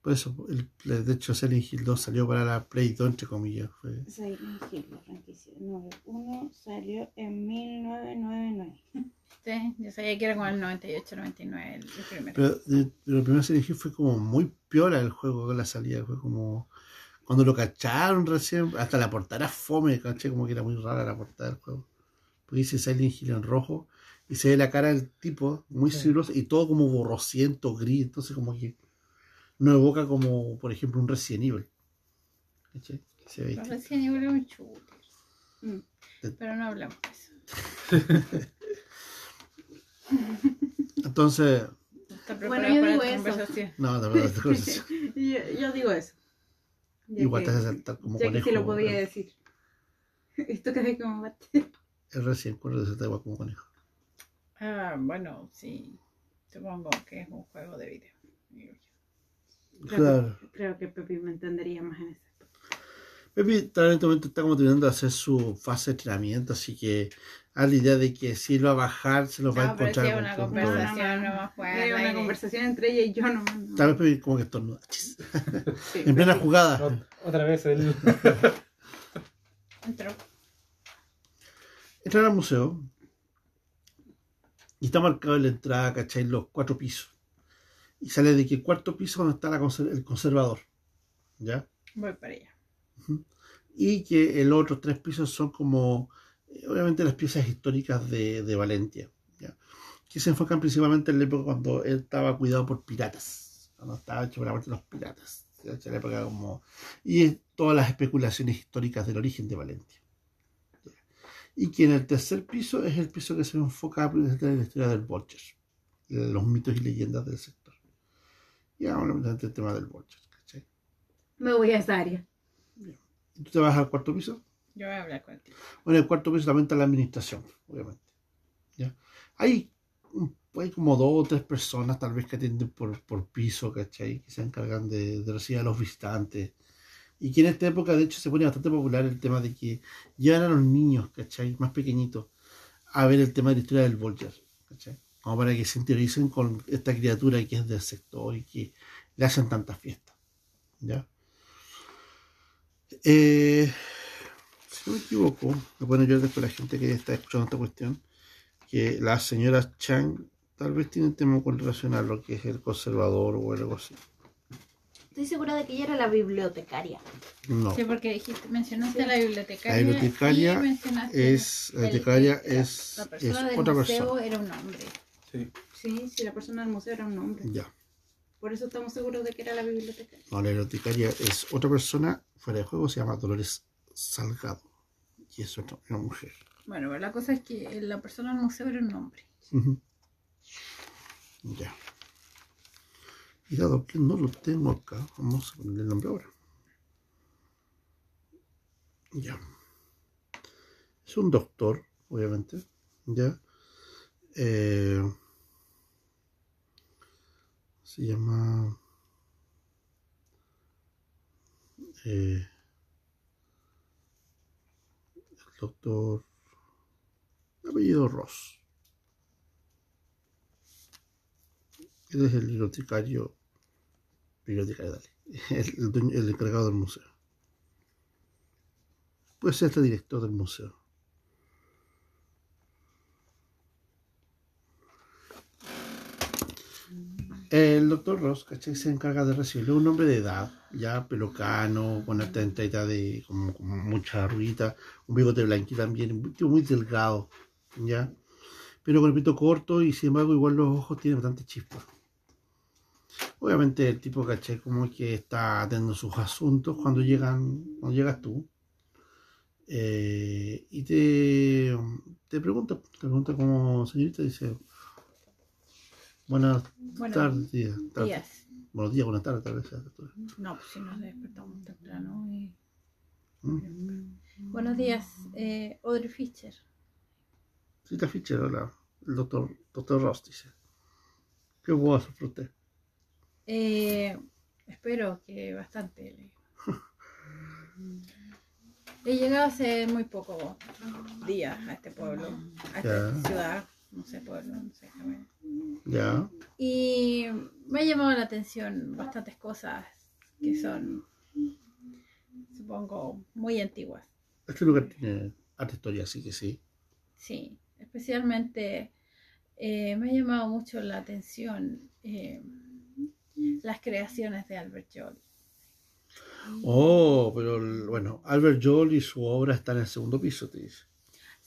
Por eso, el, de hecho, Silent Hill 2 salió para la Play 2, entre comillas. Fue, Silent Hill, la franquicia número 1 salió en 1999. Sí, yo sabía que era como el 98, 99 el, el primero. pero, de- pero el primer Silent Hill fue como muy piola el juego con la salida. Fue como. Cuando lo cacharon recién, hasta la portada era fome, caché como que era muy rara la portada del juego. Porque dice Silent Hill en rojo y se ve la cara del tipo muy Sí. y todo como borrosiento, gris. Entonces, como que no evoca como, por ejemplo, un Resident Evil. ¿Cachai? Se ve Pero recién igual era un shooter. Mm. Pero no hablamos de eso. Entonces, Bueno, yo digo eso. no, de verdad, esta conversación. yo, yo digo eso. Ya Igual que- te hace saltar como ya que conejo. sí lo podía ¿verdad? decir. Esto que ve como bate. El recién cuerdo se igual como conejo. Ah, bueno, sí. Supongo que es un juego de video. Creo, Claro. que, creo que Pepi me entendería más en ese aspecto. Está en este momento está como terminando de hacer su fase de entrenamiento, así que a la idea de que si él va a bajar, se los va a No, pero sí encontrar. una conversación al Era una conversación entre ella y yo. ¿no? Tal vez Pepe como que estornuda. Sí. En plena jugada. Ot- Otra vez el. Entró. Entrar al museo y está marcado en la entrada, ¿cachai? Los cuatro pisos. Y sale de que el cuarto piso es donde está la conser- el conservador. ¿Ya? Voy para allá. y que los otros tres pisos son como, eh, obviamente, las piezas históricas de, de Valencia, ¿ya? que se enfocan principalmente en la época cuando él estaba cuidado por piratas, cuando estaba hecho por la parte de los piratas, ¿ya? la época como, y es todas las especulaciones históricas del origen de Valencia. ¿ya? Y que en el tercer piso es el piso que se enfoca en la historia del Volcher, los mitos y leyendas del sector. Y ahora el tema del Volcher. ¿cachai? Me voy a esa área. ¿Tú te vas al cuarto piso? Yo voy a hablar contigo. Bueno, el cuarto piso también está la administración, obviamente. ¿ya? Hay, un- hay como dos o tres personas tal vez que atienden por, por piso, ¿cachai? Que se encargan de, de recibir a los visitantes. Y que en esta época, de hecho, se pone bastante popular el tema de que llevan a los niños, ¿cachai? Más pequeñitos, a ver el tema de la historia del Volger, ¿cachai? Como para que se interioricen con esta criatura que es del sector y que le hacen tantas fiestas, ¿ya? Eh, si no me equivoco, me pueden ayudar después la gente que está escuchando esta cuestión, que la señora Chang tal vez tiene un tema con relación a lo que es el conservador o algo así. Estoy segura de que ella era la bibliotecaria. No, Sí, porque dijiste, mencionaste Sí. a la bibliotecaria. La bibliotecaria y mencionaste es, la el- bibliotecaria la- es, La es persona del otra museo persona. era un hombre. Sí. Sí, sí, la persona del museo era un hombre. Ya, Por eso estamos seguros de que era la bibliotecaria. no, la bibliotecaria es otra persona fuera de juego, se llama Dolores Salgado. Y es otra, una mujer. Bueno, la cosa es que la persona del museo era un hombre. Ya. Y dado que no lo tengo acá, vamos a ponerle el nombre ahora. Ya. Es un doctor, obviamente. Ya. Eh, se llama. eh, el doctor. Apellido Ross. Él es el bibliotecario. Bibliotecario, dale. El, el encargado del museo. Puede ser este director del museo. El doctor Ross, ¿cachai? Se encarga de recibirle un hombre de edad, ya pelocano, con alta edad de como, como mucha arruguita, un bigote blanquito también, un tipo muy delgado, ya, pero con el pito corto y sin embargo igual los ojos tienen bastante chispa. Obviamente el tipo, ¿cachai? Como que está atendiendo sus asuntos cuando llegan, cuando llegas tú. Eh, y te, te pregunta, te pregunta como señorita, dice, buenas Bueno, tardes, días, tardes. días. buenos días, buenas tardes, tal vez. No, pues si nos despertamos temprano. y- ¿Mm? Buenos días, eh, Audrey Fischer. Cita Fischer, hola, el doctor, doctor Ross dice. ¿Qué hacer por usted? Eh, espero que bastante. He llegado hace muy pocos días a este pueblo, a esta Ya. ciudad, no sé, pueblo, no sé. Ya, Y me ha llamado la atención bastantes cosas que son, supongo, muy antiguas. este lugar tiene harta historia, así que sí. Sí, especialmente eh, me ha llamado mucho la atención eh, las creaciones de Albert Jolie. Oh, pero bueno, Albert Joel y su obra están en el segundo piso, te dice.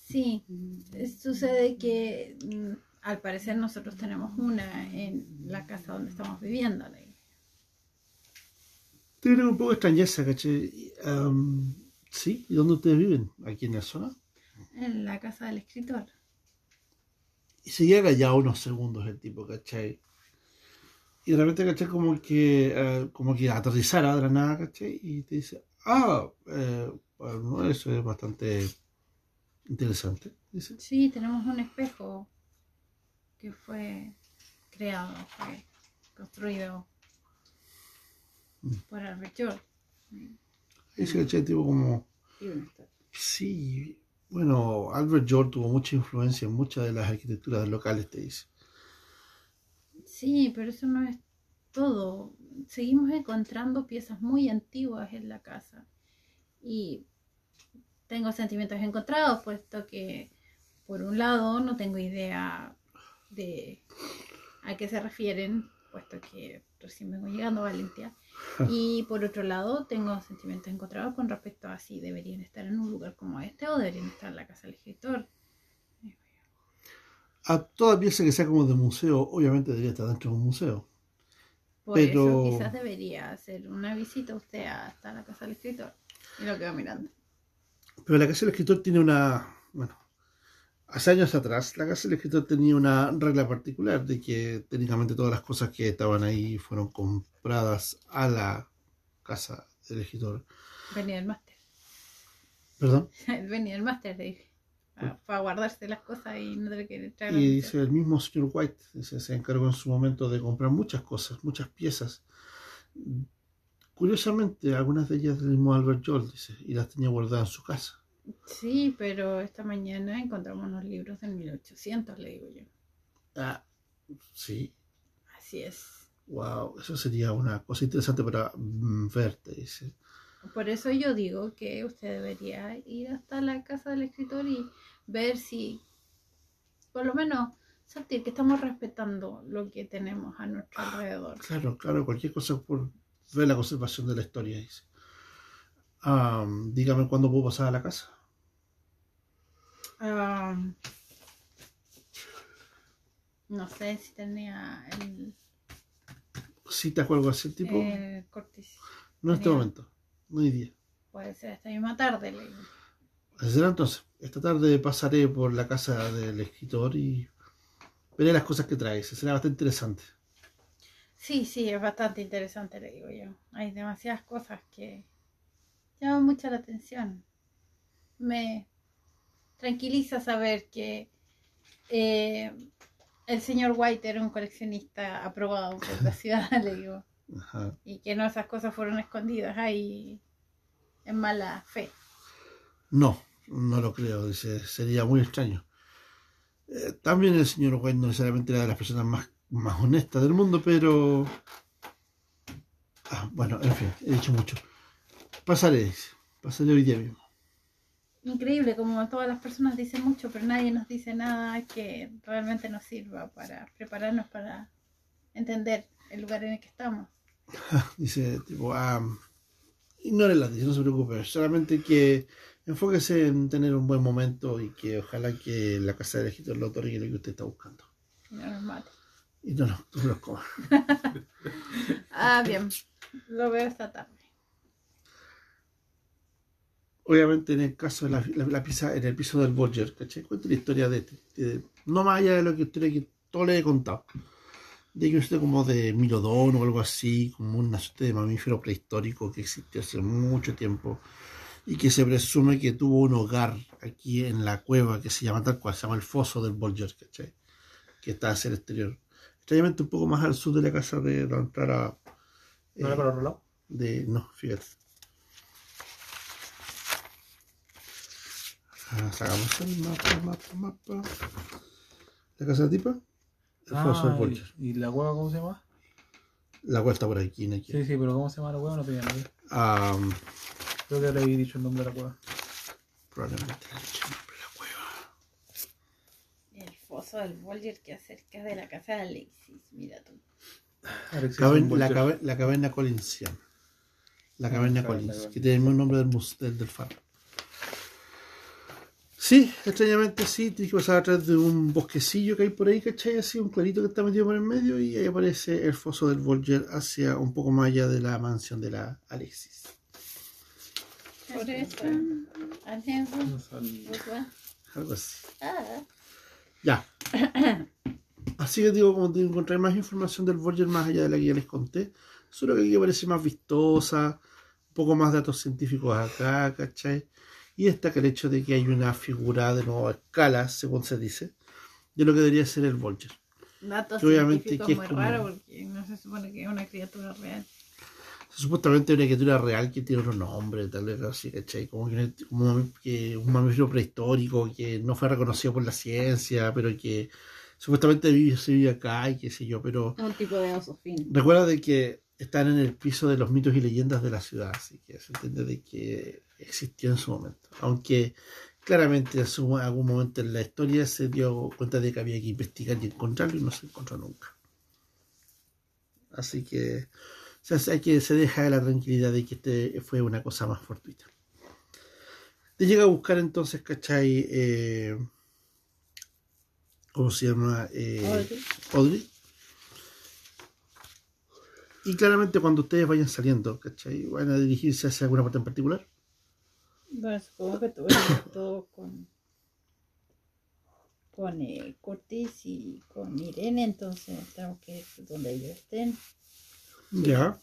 Sí, sucede que mm, al parecer nosotros tenemos una en la casa donde estamos viviendo. Tiene un poco de extrañeza, ¿cachai? Am, sí, ¿y dónde ustedes viven? ¿Aquí en la zona? En la casa del escritor. Y se queda callado unos segundos el tipo, ¿cachai? Y de repente, ¿cachai? Como que, eh, como que aterrizara de la nada, ¿cachai? Y te dice, ah, eh, Bueno, eso es bastante interesante, dice. Sí, tenemos un espejo que fue creado, fue construido Mm. por Albert George. Dice que tipo como. Sí, bueno, Albert George tuvo mucha influencia en muchas de las arquitecturas locales, te dice. Sí, pero eso no es todo. Seguimos encontrando piezas muy antiguas en la casa. Y tengo sentimientos encontrados, puesto que, por un lado, no tengo idea de a qué se refieren, puesto que recién vengo llegando a Valencia. Y por otro lado, tengo sentimientos encontrados con respecto a si deberían estar en un lugar como este o deberían estar en la casa del escritor. A toda pieza que sea como de museo, obviamente debería estar dentro de un museo. Por Pero- eso quizás debería hacer una visita usted hasta la casa del escritor. Y lo quedo mirando. Pero la casa del escritor tiene una. Bueno, hace años atrás, la casa del escritor tenía una regla particular de que técnicamente todas las cosas que estaban ahí fueron compradas a la casa del escritor. Venía el máster. Perdón. Venía el máster, le dije. Para guardarse las cosas y no tener que traer Y dice el mismo señor White, dice, se encargó en su momento de comprar muchas cosas, muchas piezas. Curiosamente, algunas de ellas del mismo Albert George, dice, y las tenía guardadas en su casa. Sí, pero esta mañana encontramos unos libros del 1800, le digo yo. Ah, sí, Así es. wow, eso sería una cosa interesante para mm, verte, dice. Por eso yo digo que usted debería ir hasta la casa del escritor y ver si, por lo menos, sentir que estamos respetando lo que tenemos a nuestro alrededor. Claro, claro, cualquier cosa por ver la conservación de la historia, dice. Ah, dígame cuándo puedo pasar a la casa. No sé si tenía el, Citas o algo así, tipo. el cortis. no en este momento, no hay día. Puede ser esta misma tarde, le digo. Entonces. Esta tarde pasaré por la casa del escritor y veré las cosas que trae. Será bastante interesante. Sí, sí, es bastante interesante, le digo yo. Hay demasiadas cosas que llaman mucho la atención. Me tranquiliza saber que eh, el señor White era un coleccionista aprobado por la ciudad, le digo. Ajá. Y que no esas cosas fueron escondidas ahí en mala fe. No, no lo creo. Dice, sería muy extraño. Eh, también el señor White no necesariamente era de las personas más, más honestas del mundo, pero... Ah, bueno, en fin, he dicho mucho. Pasaré, dice. Pasaré hoy día mismo. Increíble como todas las personas dicen mucho, pero nadie nos dice nada que realmente nos sirva para prepararnos para entender el lugar en el que estamos. Dice, tipo, ah, ignore las no se preocupe. Solamente que enfóquese en tener un buen momento y que ojalá que la casa del escritor lo otorgue lo que usted está buscando. No nos mate. Y no, no, tú los comas. Ah, bien. Lo veo esta tarde. Obviamente en el caso de la, la, la pieza, en el piso del Bolger, ¿cachai? Cuenta la historia de este. de- no más allá de lo que usted que todo le he contado. De que usted como de Milodón o algo así, como una suerte de mamífero prehistórico que existió hace mucho tiempo y que se presume que tuvo un hogar aquí en la cueva que se llama tal cual, se llama el foso del Bolger, ¿cachai? Que está hacia el exterior. Extrañamente un poco más al sur de la casa de la entrada. ¿No era para otro lado? de no, fíjate. Ah, Sacamos el mapa, mapa, mapa. La casa de tipa. El Ah. ¿y, y la hueva cómo se llama? La cual está por aquí, en aquí. Sí, sí, pero ¿cómo se llama la hueva? No tenía ni idea. Ah, Creo que le había dicho el nombre de la hueva. probablemente le he dicho foso del Bolger que acerca de la casa de Alexis. Mira tú. Caben- la, cabe- la caverna Collinsian. La caverna Collins, Collins. que tiene el mismo nombre del, mus- del, del faro. Sí, extrañamente sí, tienes que pasar a través de un bosquecillo que hay por ahí, ¿cachai? Así, un clarito que está metido por el medio y ahí aparece el foso del Volger hacia un poco más allá de la mansión de la Alexis. Por eso. Algo así. Ah. Ya. Así que digo, como te encontrar más información del Voyager más allá de la que ya les conté, solo que aquí parece más vistosa, un poco más datos científicos acá, ¿cachai? Y destaca el hecho de que hay una figura de nuevo a escala, según se dice, de lo que debería ser el Vulture. Datos Que obviamente científicos que es muy como- raro porque no se supone que es una criatura real. Supuestamente una criatura real que tiene otro nombre, tal vez así, ¿cachai? Como, que, como que un mamífero prehistórico que no fue reconocido por la ciencia, pero que supuestamente vive, se vive acá y qué sé yo, pero Un tipo de oso fin. recuerda de que están en el piso de los mitos y leyendas de la ciudad, así que se entiende de que existió en su momento. Aunque claramente en su- algún momento en la historia se dio cuenta de que había que investigar y encontrarlo y no se encontró nunca. Así que o sea, hay que se deja de la tranquilidad de que este fue una cosa más fortuita. Te llega a buscar entonces, ¿cachai? Eh, ¿Cómo se llama? Eh, Audrey. Y claramente cuando ustedes vayan saliendo, ¿cachai? Van a dirigirse hacia alguna parte en particular. Bueno, supongo que que todo con con eh, Curtis y con Irene, entonces tenemos que ir donde ellos estén. Ya.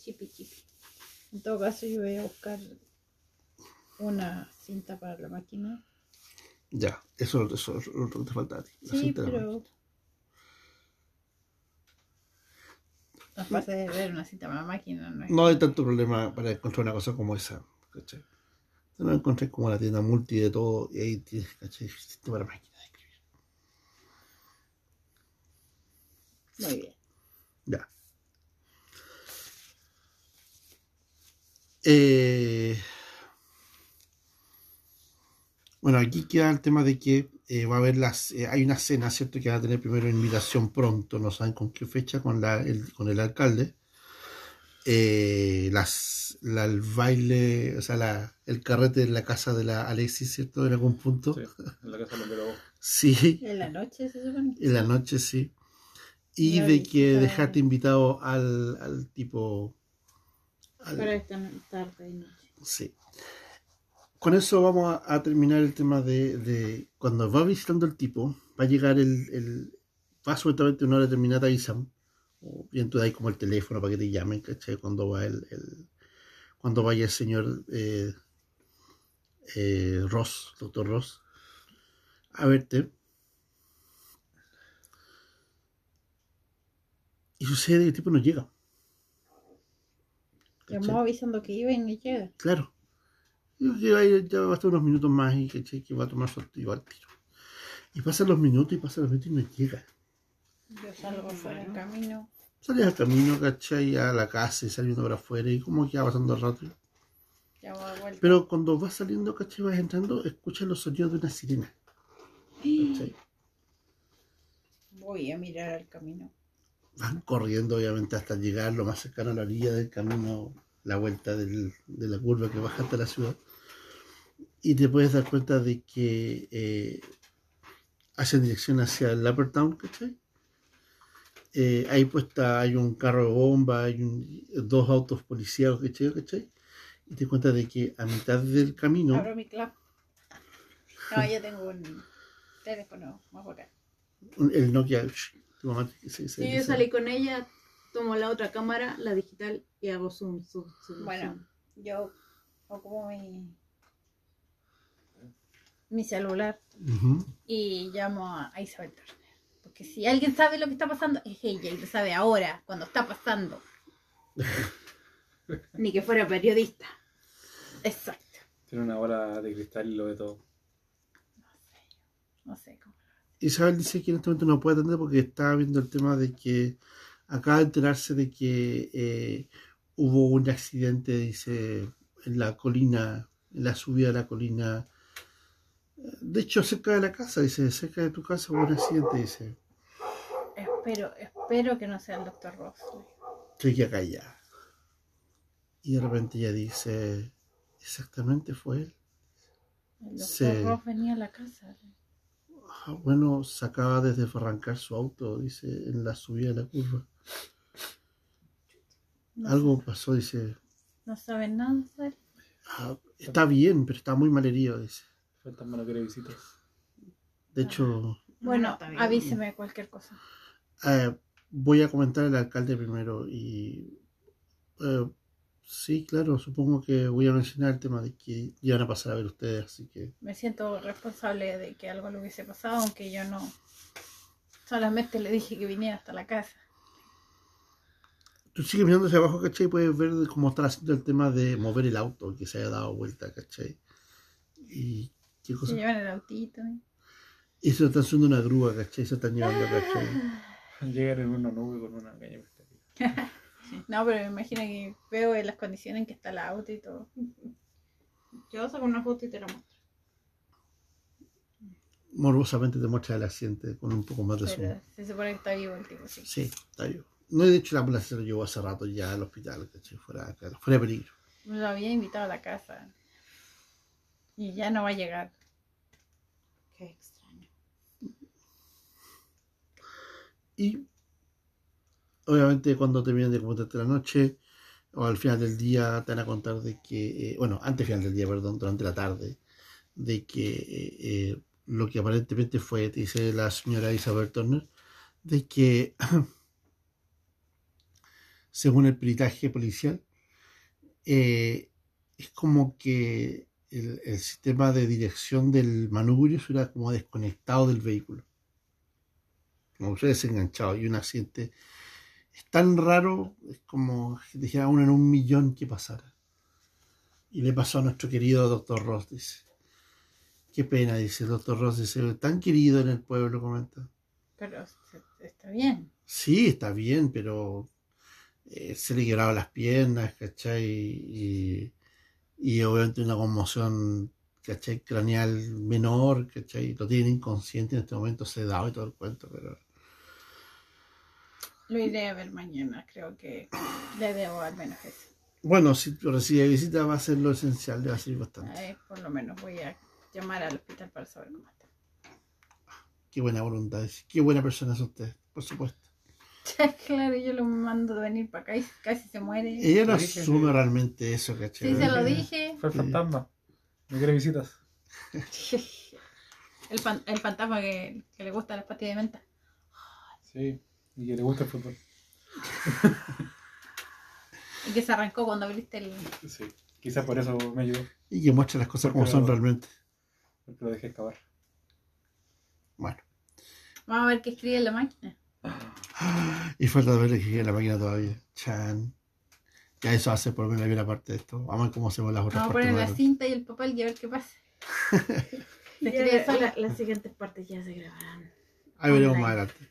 Chipi chipi. En todo caso, yo voy a buscar una cinta para la máquina. Ya. Eso, eso es lo que te falta a ti. la Sí, cinta la pero. No pasa de ver una cinta para la máquina, no es. No hay tanto problema para encontrar una cosa como esa, ¿cachai? Te lo encontré como la tienda multi de todo y ahí tienes, ¿cachai? Sistema para máquina de escribir. Muy bien. Ya. Eh, bueno, aquí queda el tema de que eh, va a haber las. eh, hay una cena, ¿cierto? Que va a tener primero invitación pronto, no saben con qué fecha, con, la, el, con el alcalde. Eh, las, la- el baile, o sea, la, el carrete en la casa de la Alexis, ¿cierto? En algún punto. Sí, en la casa de los. Sí, En la noche se supone. en la noche sí. Y de que dejarte invitado al, al tipo. al- Para esta tarde y noche. Sí. Con eso vamos a, a terminar el tema de, de cuando va visitando el tipo, va a llegar el, el va supuestamente una hora determinada avisan, o bien tú dais como el teléfono para que te llamen, ¿cachai? Cuando va el, el- cuando vaya el señor eh, eh, Ross, doctor Ross, a verte. Sucede que el tipo no llega. Llamó avisando que iba y no llega. Claro. Yo creo que va a ir- ya va a estar unos minutos más y ¿cachai? que va a tomar su activo al tiro. Y pasan los minutos y pasan los minutos y no llega. Yo salgo fuera del camino. Sales al camino, ¿cachai? A la casa y saliendo para afuera y como que va pasando el rato. Llamo de vuelta. Pero cuando vas saliendo, ¿cachai? Vas entrando, escuchas los sonidos de una sirena. ¿cachai? Voy a mirar al camino. Van corriendo, obviamente, hasta llegar lo más cercano a la orilla del camino, la vuelta del- de la curva que baja hasta la ciudad. Y te puedes dar cuenta de que eh, hacen dirección hacia el Upper Town, ¿cachai? Eh, ahí puesta hay un carro de bomba, hay un- dos autos policíacos, ¿cachai? ¿cachai? Y te cuenta de que a mitad del camino, Abro mi club. No, yo tengo un teléfono más bacán. el Nokia, Sí, yo salí con ella, tomo la otra cámara, la digital, y hago zoom, zoom, zoom. Bueno, zoom. yo ocupo mi, mi celular y llamo a, a Isabel Turner. Porque si alguien sabe lo que está pasando, es ella y lo sabe ahora, cuando está pasando. Ni que fuera periodista. Exacto. Tiene una bola de cristal y lo de todo. No sé cómo. Isabel dice que en este momento no puede atender porque está viendo el tema de que acaba de enterarse de que eh, hubo un accidente, dice, en la colina, en la subida de la colina. De hecho, cerca de la casa, dice, cerca de tu casa hubo un accidente, dice. Espero, espero que no sea el doctor Ross. Estoy que acá ya. Y de repente ella dice, exactamente fue él. El doctor Sí. Ross venía a la casa. Ah, bueno, se acaba de desbarrancar su auto, dice, en la subida de la curva. No, Algo pasó, dice. no saben nada él. Ah, está bien, pero está muy mal herido, dice. Fantasma no quiere visitas. De hecho, Bueno, está bien. avíseme cualquier cosa. eh, voy a comentar al alcalde primero y eh, Sí, claro, supongo que voy a mencionar el tema de que iban a pasar a ver ustedes, así que Me siento responsable de que algo le hubiese pasado, aunque yo no. Solamente le dije que viniera hasta la casa. tú sigues mirando hacia abajo, ¿cachai? Puedes ver cómo están haciendo el tema de mover el auto, que se haya dado vuelta, ¿cachai? Y qué Se cosa. llevan el autito. ¿eh? Y se lo están haciendo una grúa, ¿cachai? Se están llevando, ¿cachai? Llegar en una nube con una caña No, pero me imagino que veo en las condiciones en que está el auto y todo. Yo saco una foto y te la muestro. Morbosamente te muestra el accidente con un poco más de zoom. Pero se supone que está vivo el tipo, sí. Sí, está bien. No he dicho la ambulancia se lo llevó hace rato ya al hospital, ¿cachai? Fuera, fuera de peligro. Lo había invitado a la casa. Y ya no va a llegar. Qué extraño. Y obviamente cuando terminen de comentarte la noche o al final del día te van a contar de que, eh, bueno, antes final del día, perdón, durante la tarde, de que eh, eh, lo que aparentemente fue, dice la señora Isabel Turner, de que según el peritaje policial, es como que el, sistema de dirección del manubrio se hubiera como desconectado del vehículo. Como se desenganchado y un accidente es tan raro, es como dijera uno en un millón que pasara. Y le pasó a nuestro querido doctor Ross, dice. Qué pena, dice el doctor Ross, dice, tan querido en el pueblo, comenta. Pero está bien. Sí, está bien, pero eh, se le quebraban las piernas, ¿cachai? Y, y obviamente una conmoción, ¿cachai? Craneal menor, ¿cachai? Lo tiene inconsciente en este momento, sedado y todo el cuento, pero... Lo iré a ver mañana. Creo que le debo al menos eso. Bueno, si recibe visita va a ser lo esencial, le va a servir bastante. Ahí, por lo menos voy a llamar al hospital para saber cómo está. Qué buena voluntad, qué buena persona es usted, por supuesto. claro, yo lo mando de venir para acá y casi se muere. Ella no asume sí. realmente eso, ¿cachai? Sí, se lo dije. Fue el fantasma. Me quiere visitas. El, fan- el fantasma que, que le gusta las pastillas de menta. Sí. Y que le gusta el fútbol. Y que se arrancó cuando abriste el. Sí. Quizás por eso me ayudó. Y que muestra las cosas como son realmente. Porque lo dejé excavar. Bueno. Vamos a ver qué escribe en la máquina. Y falta ver que la máquina todavía. Chan. Ya eso hace por lo menos la primera parte de esto. Vamos a ver cómo hacemos las otras Vamos a partes. poner la más cinta y el papel y a ver qué pasa. Y Se ya escribe la- sola. la- las siguientes partes ya se grabarán. Ahí veremos más adelante.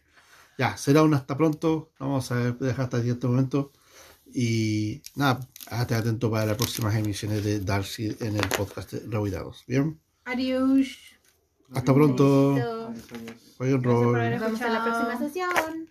Ya, será un hasta pronto. Vamos a dejar hasta aquí este momento. Y nada, estate atento para las próximas emisiones de Darcy en el podcast de Rehuidados. ¿Bien? Adiós. Hasta pronto. Adiós, adiós. Haber Nos vemos en la próxima sesión.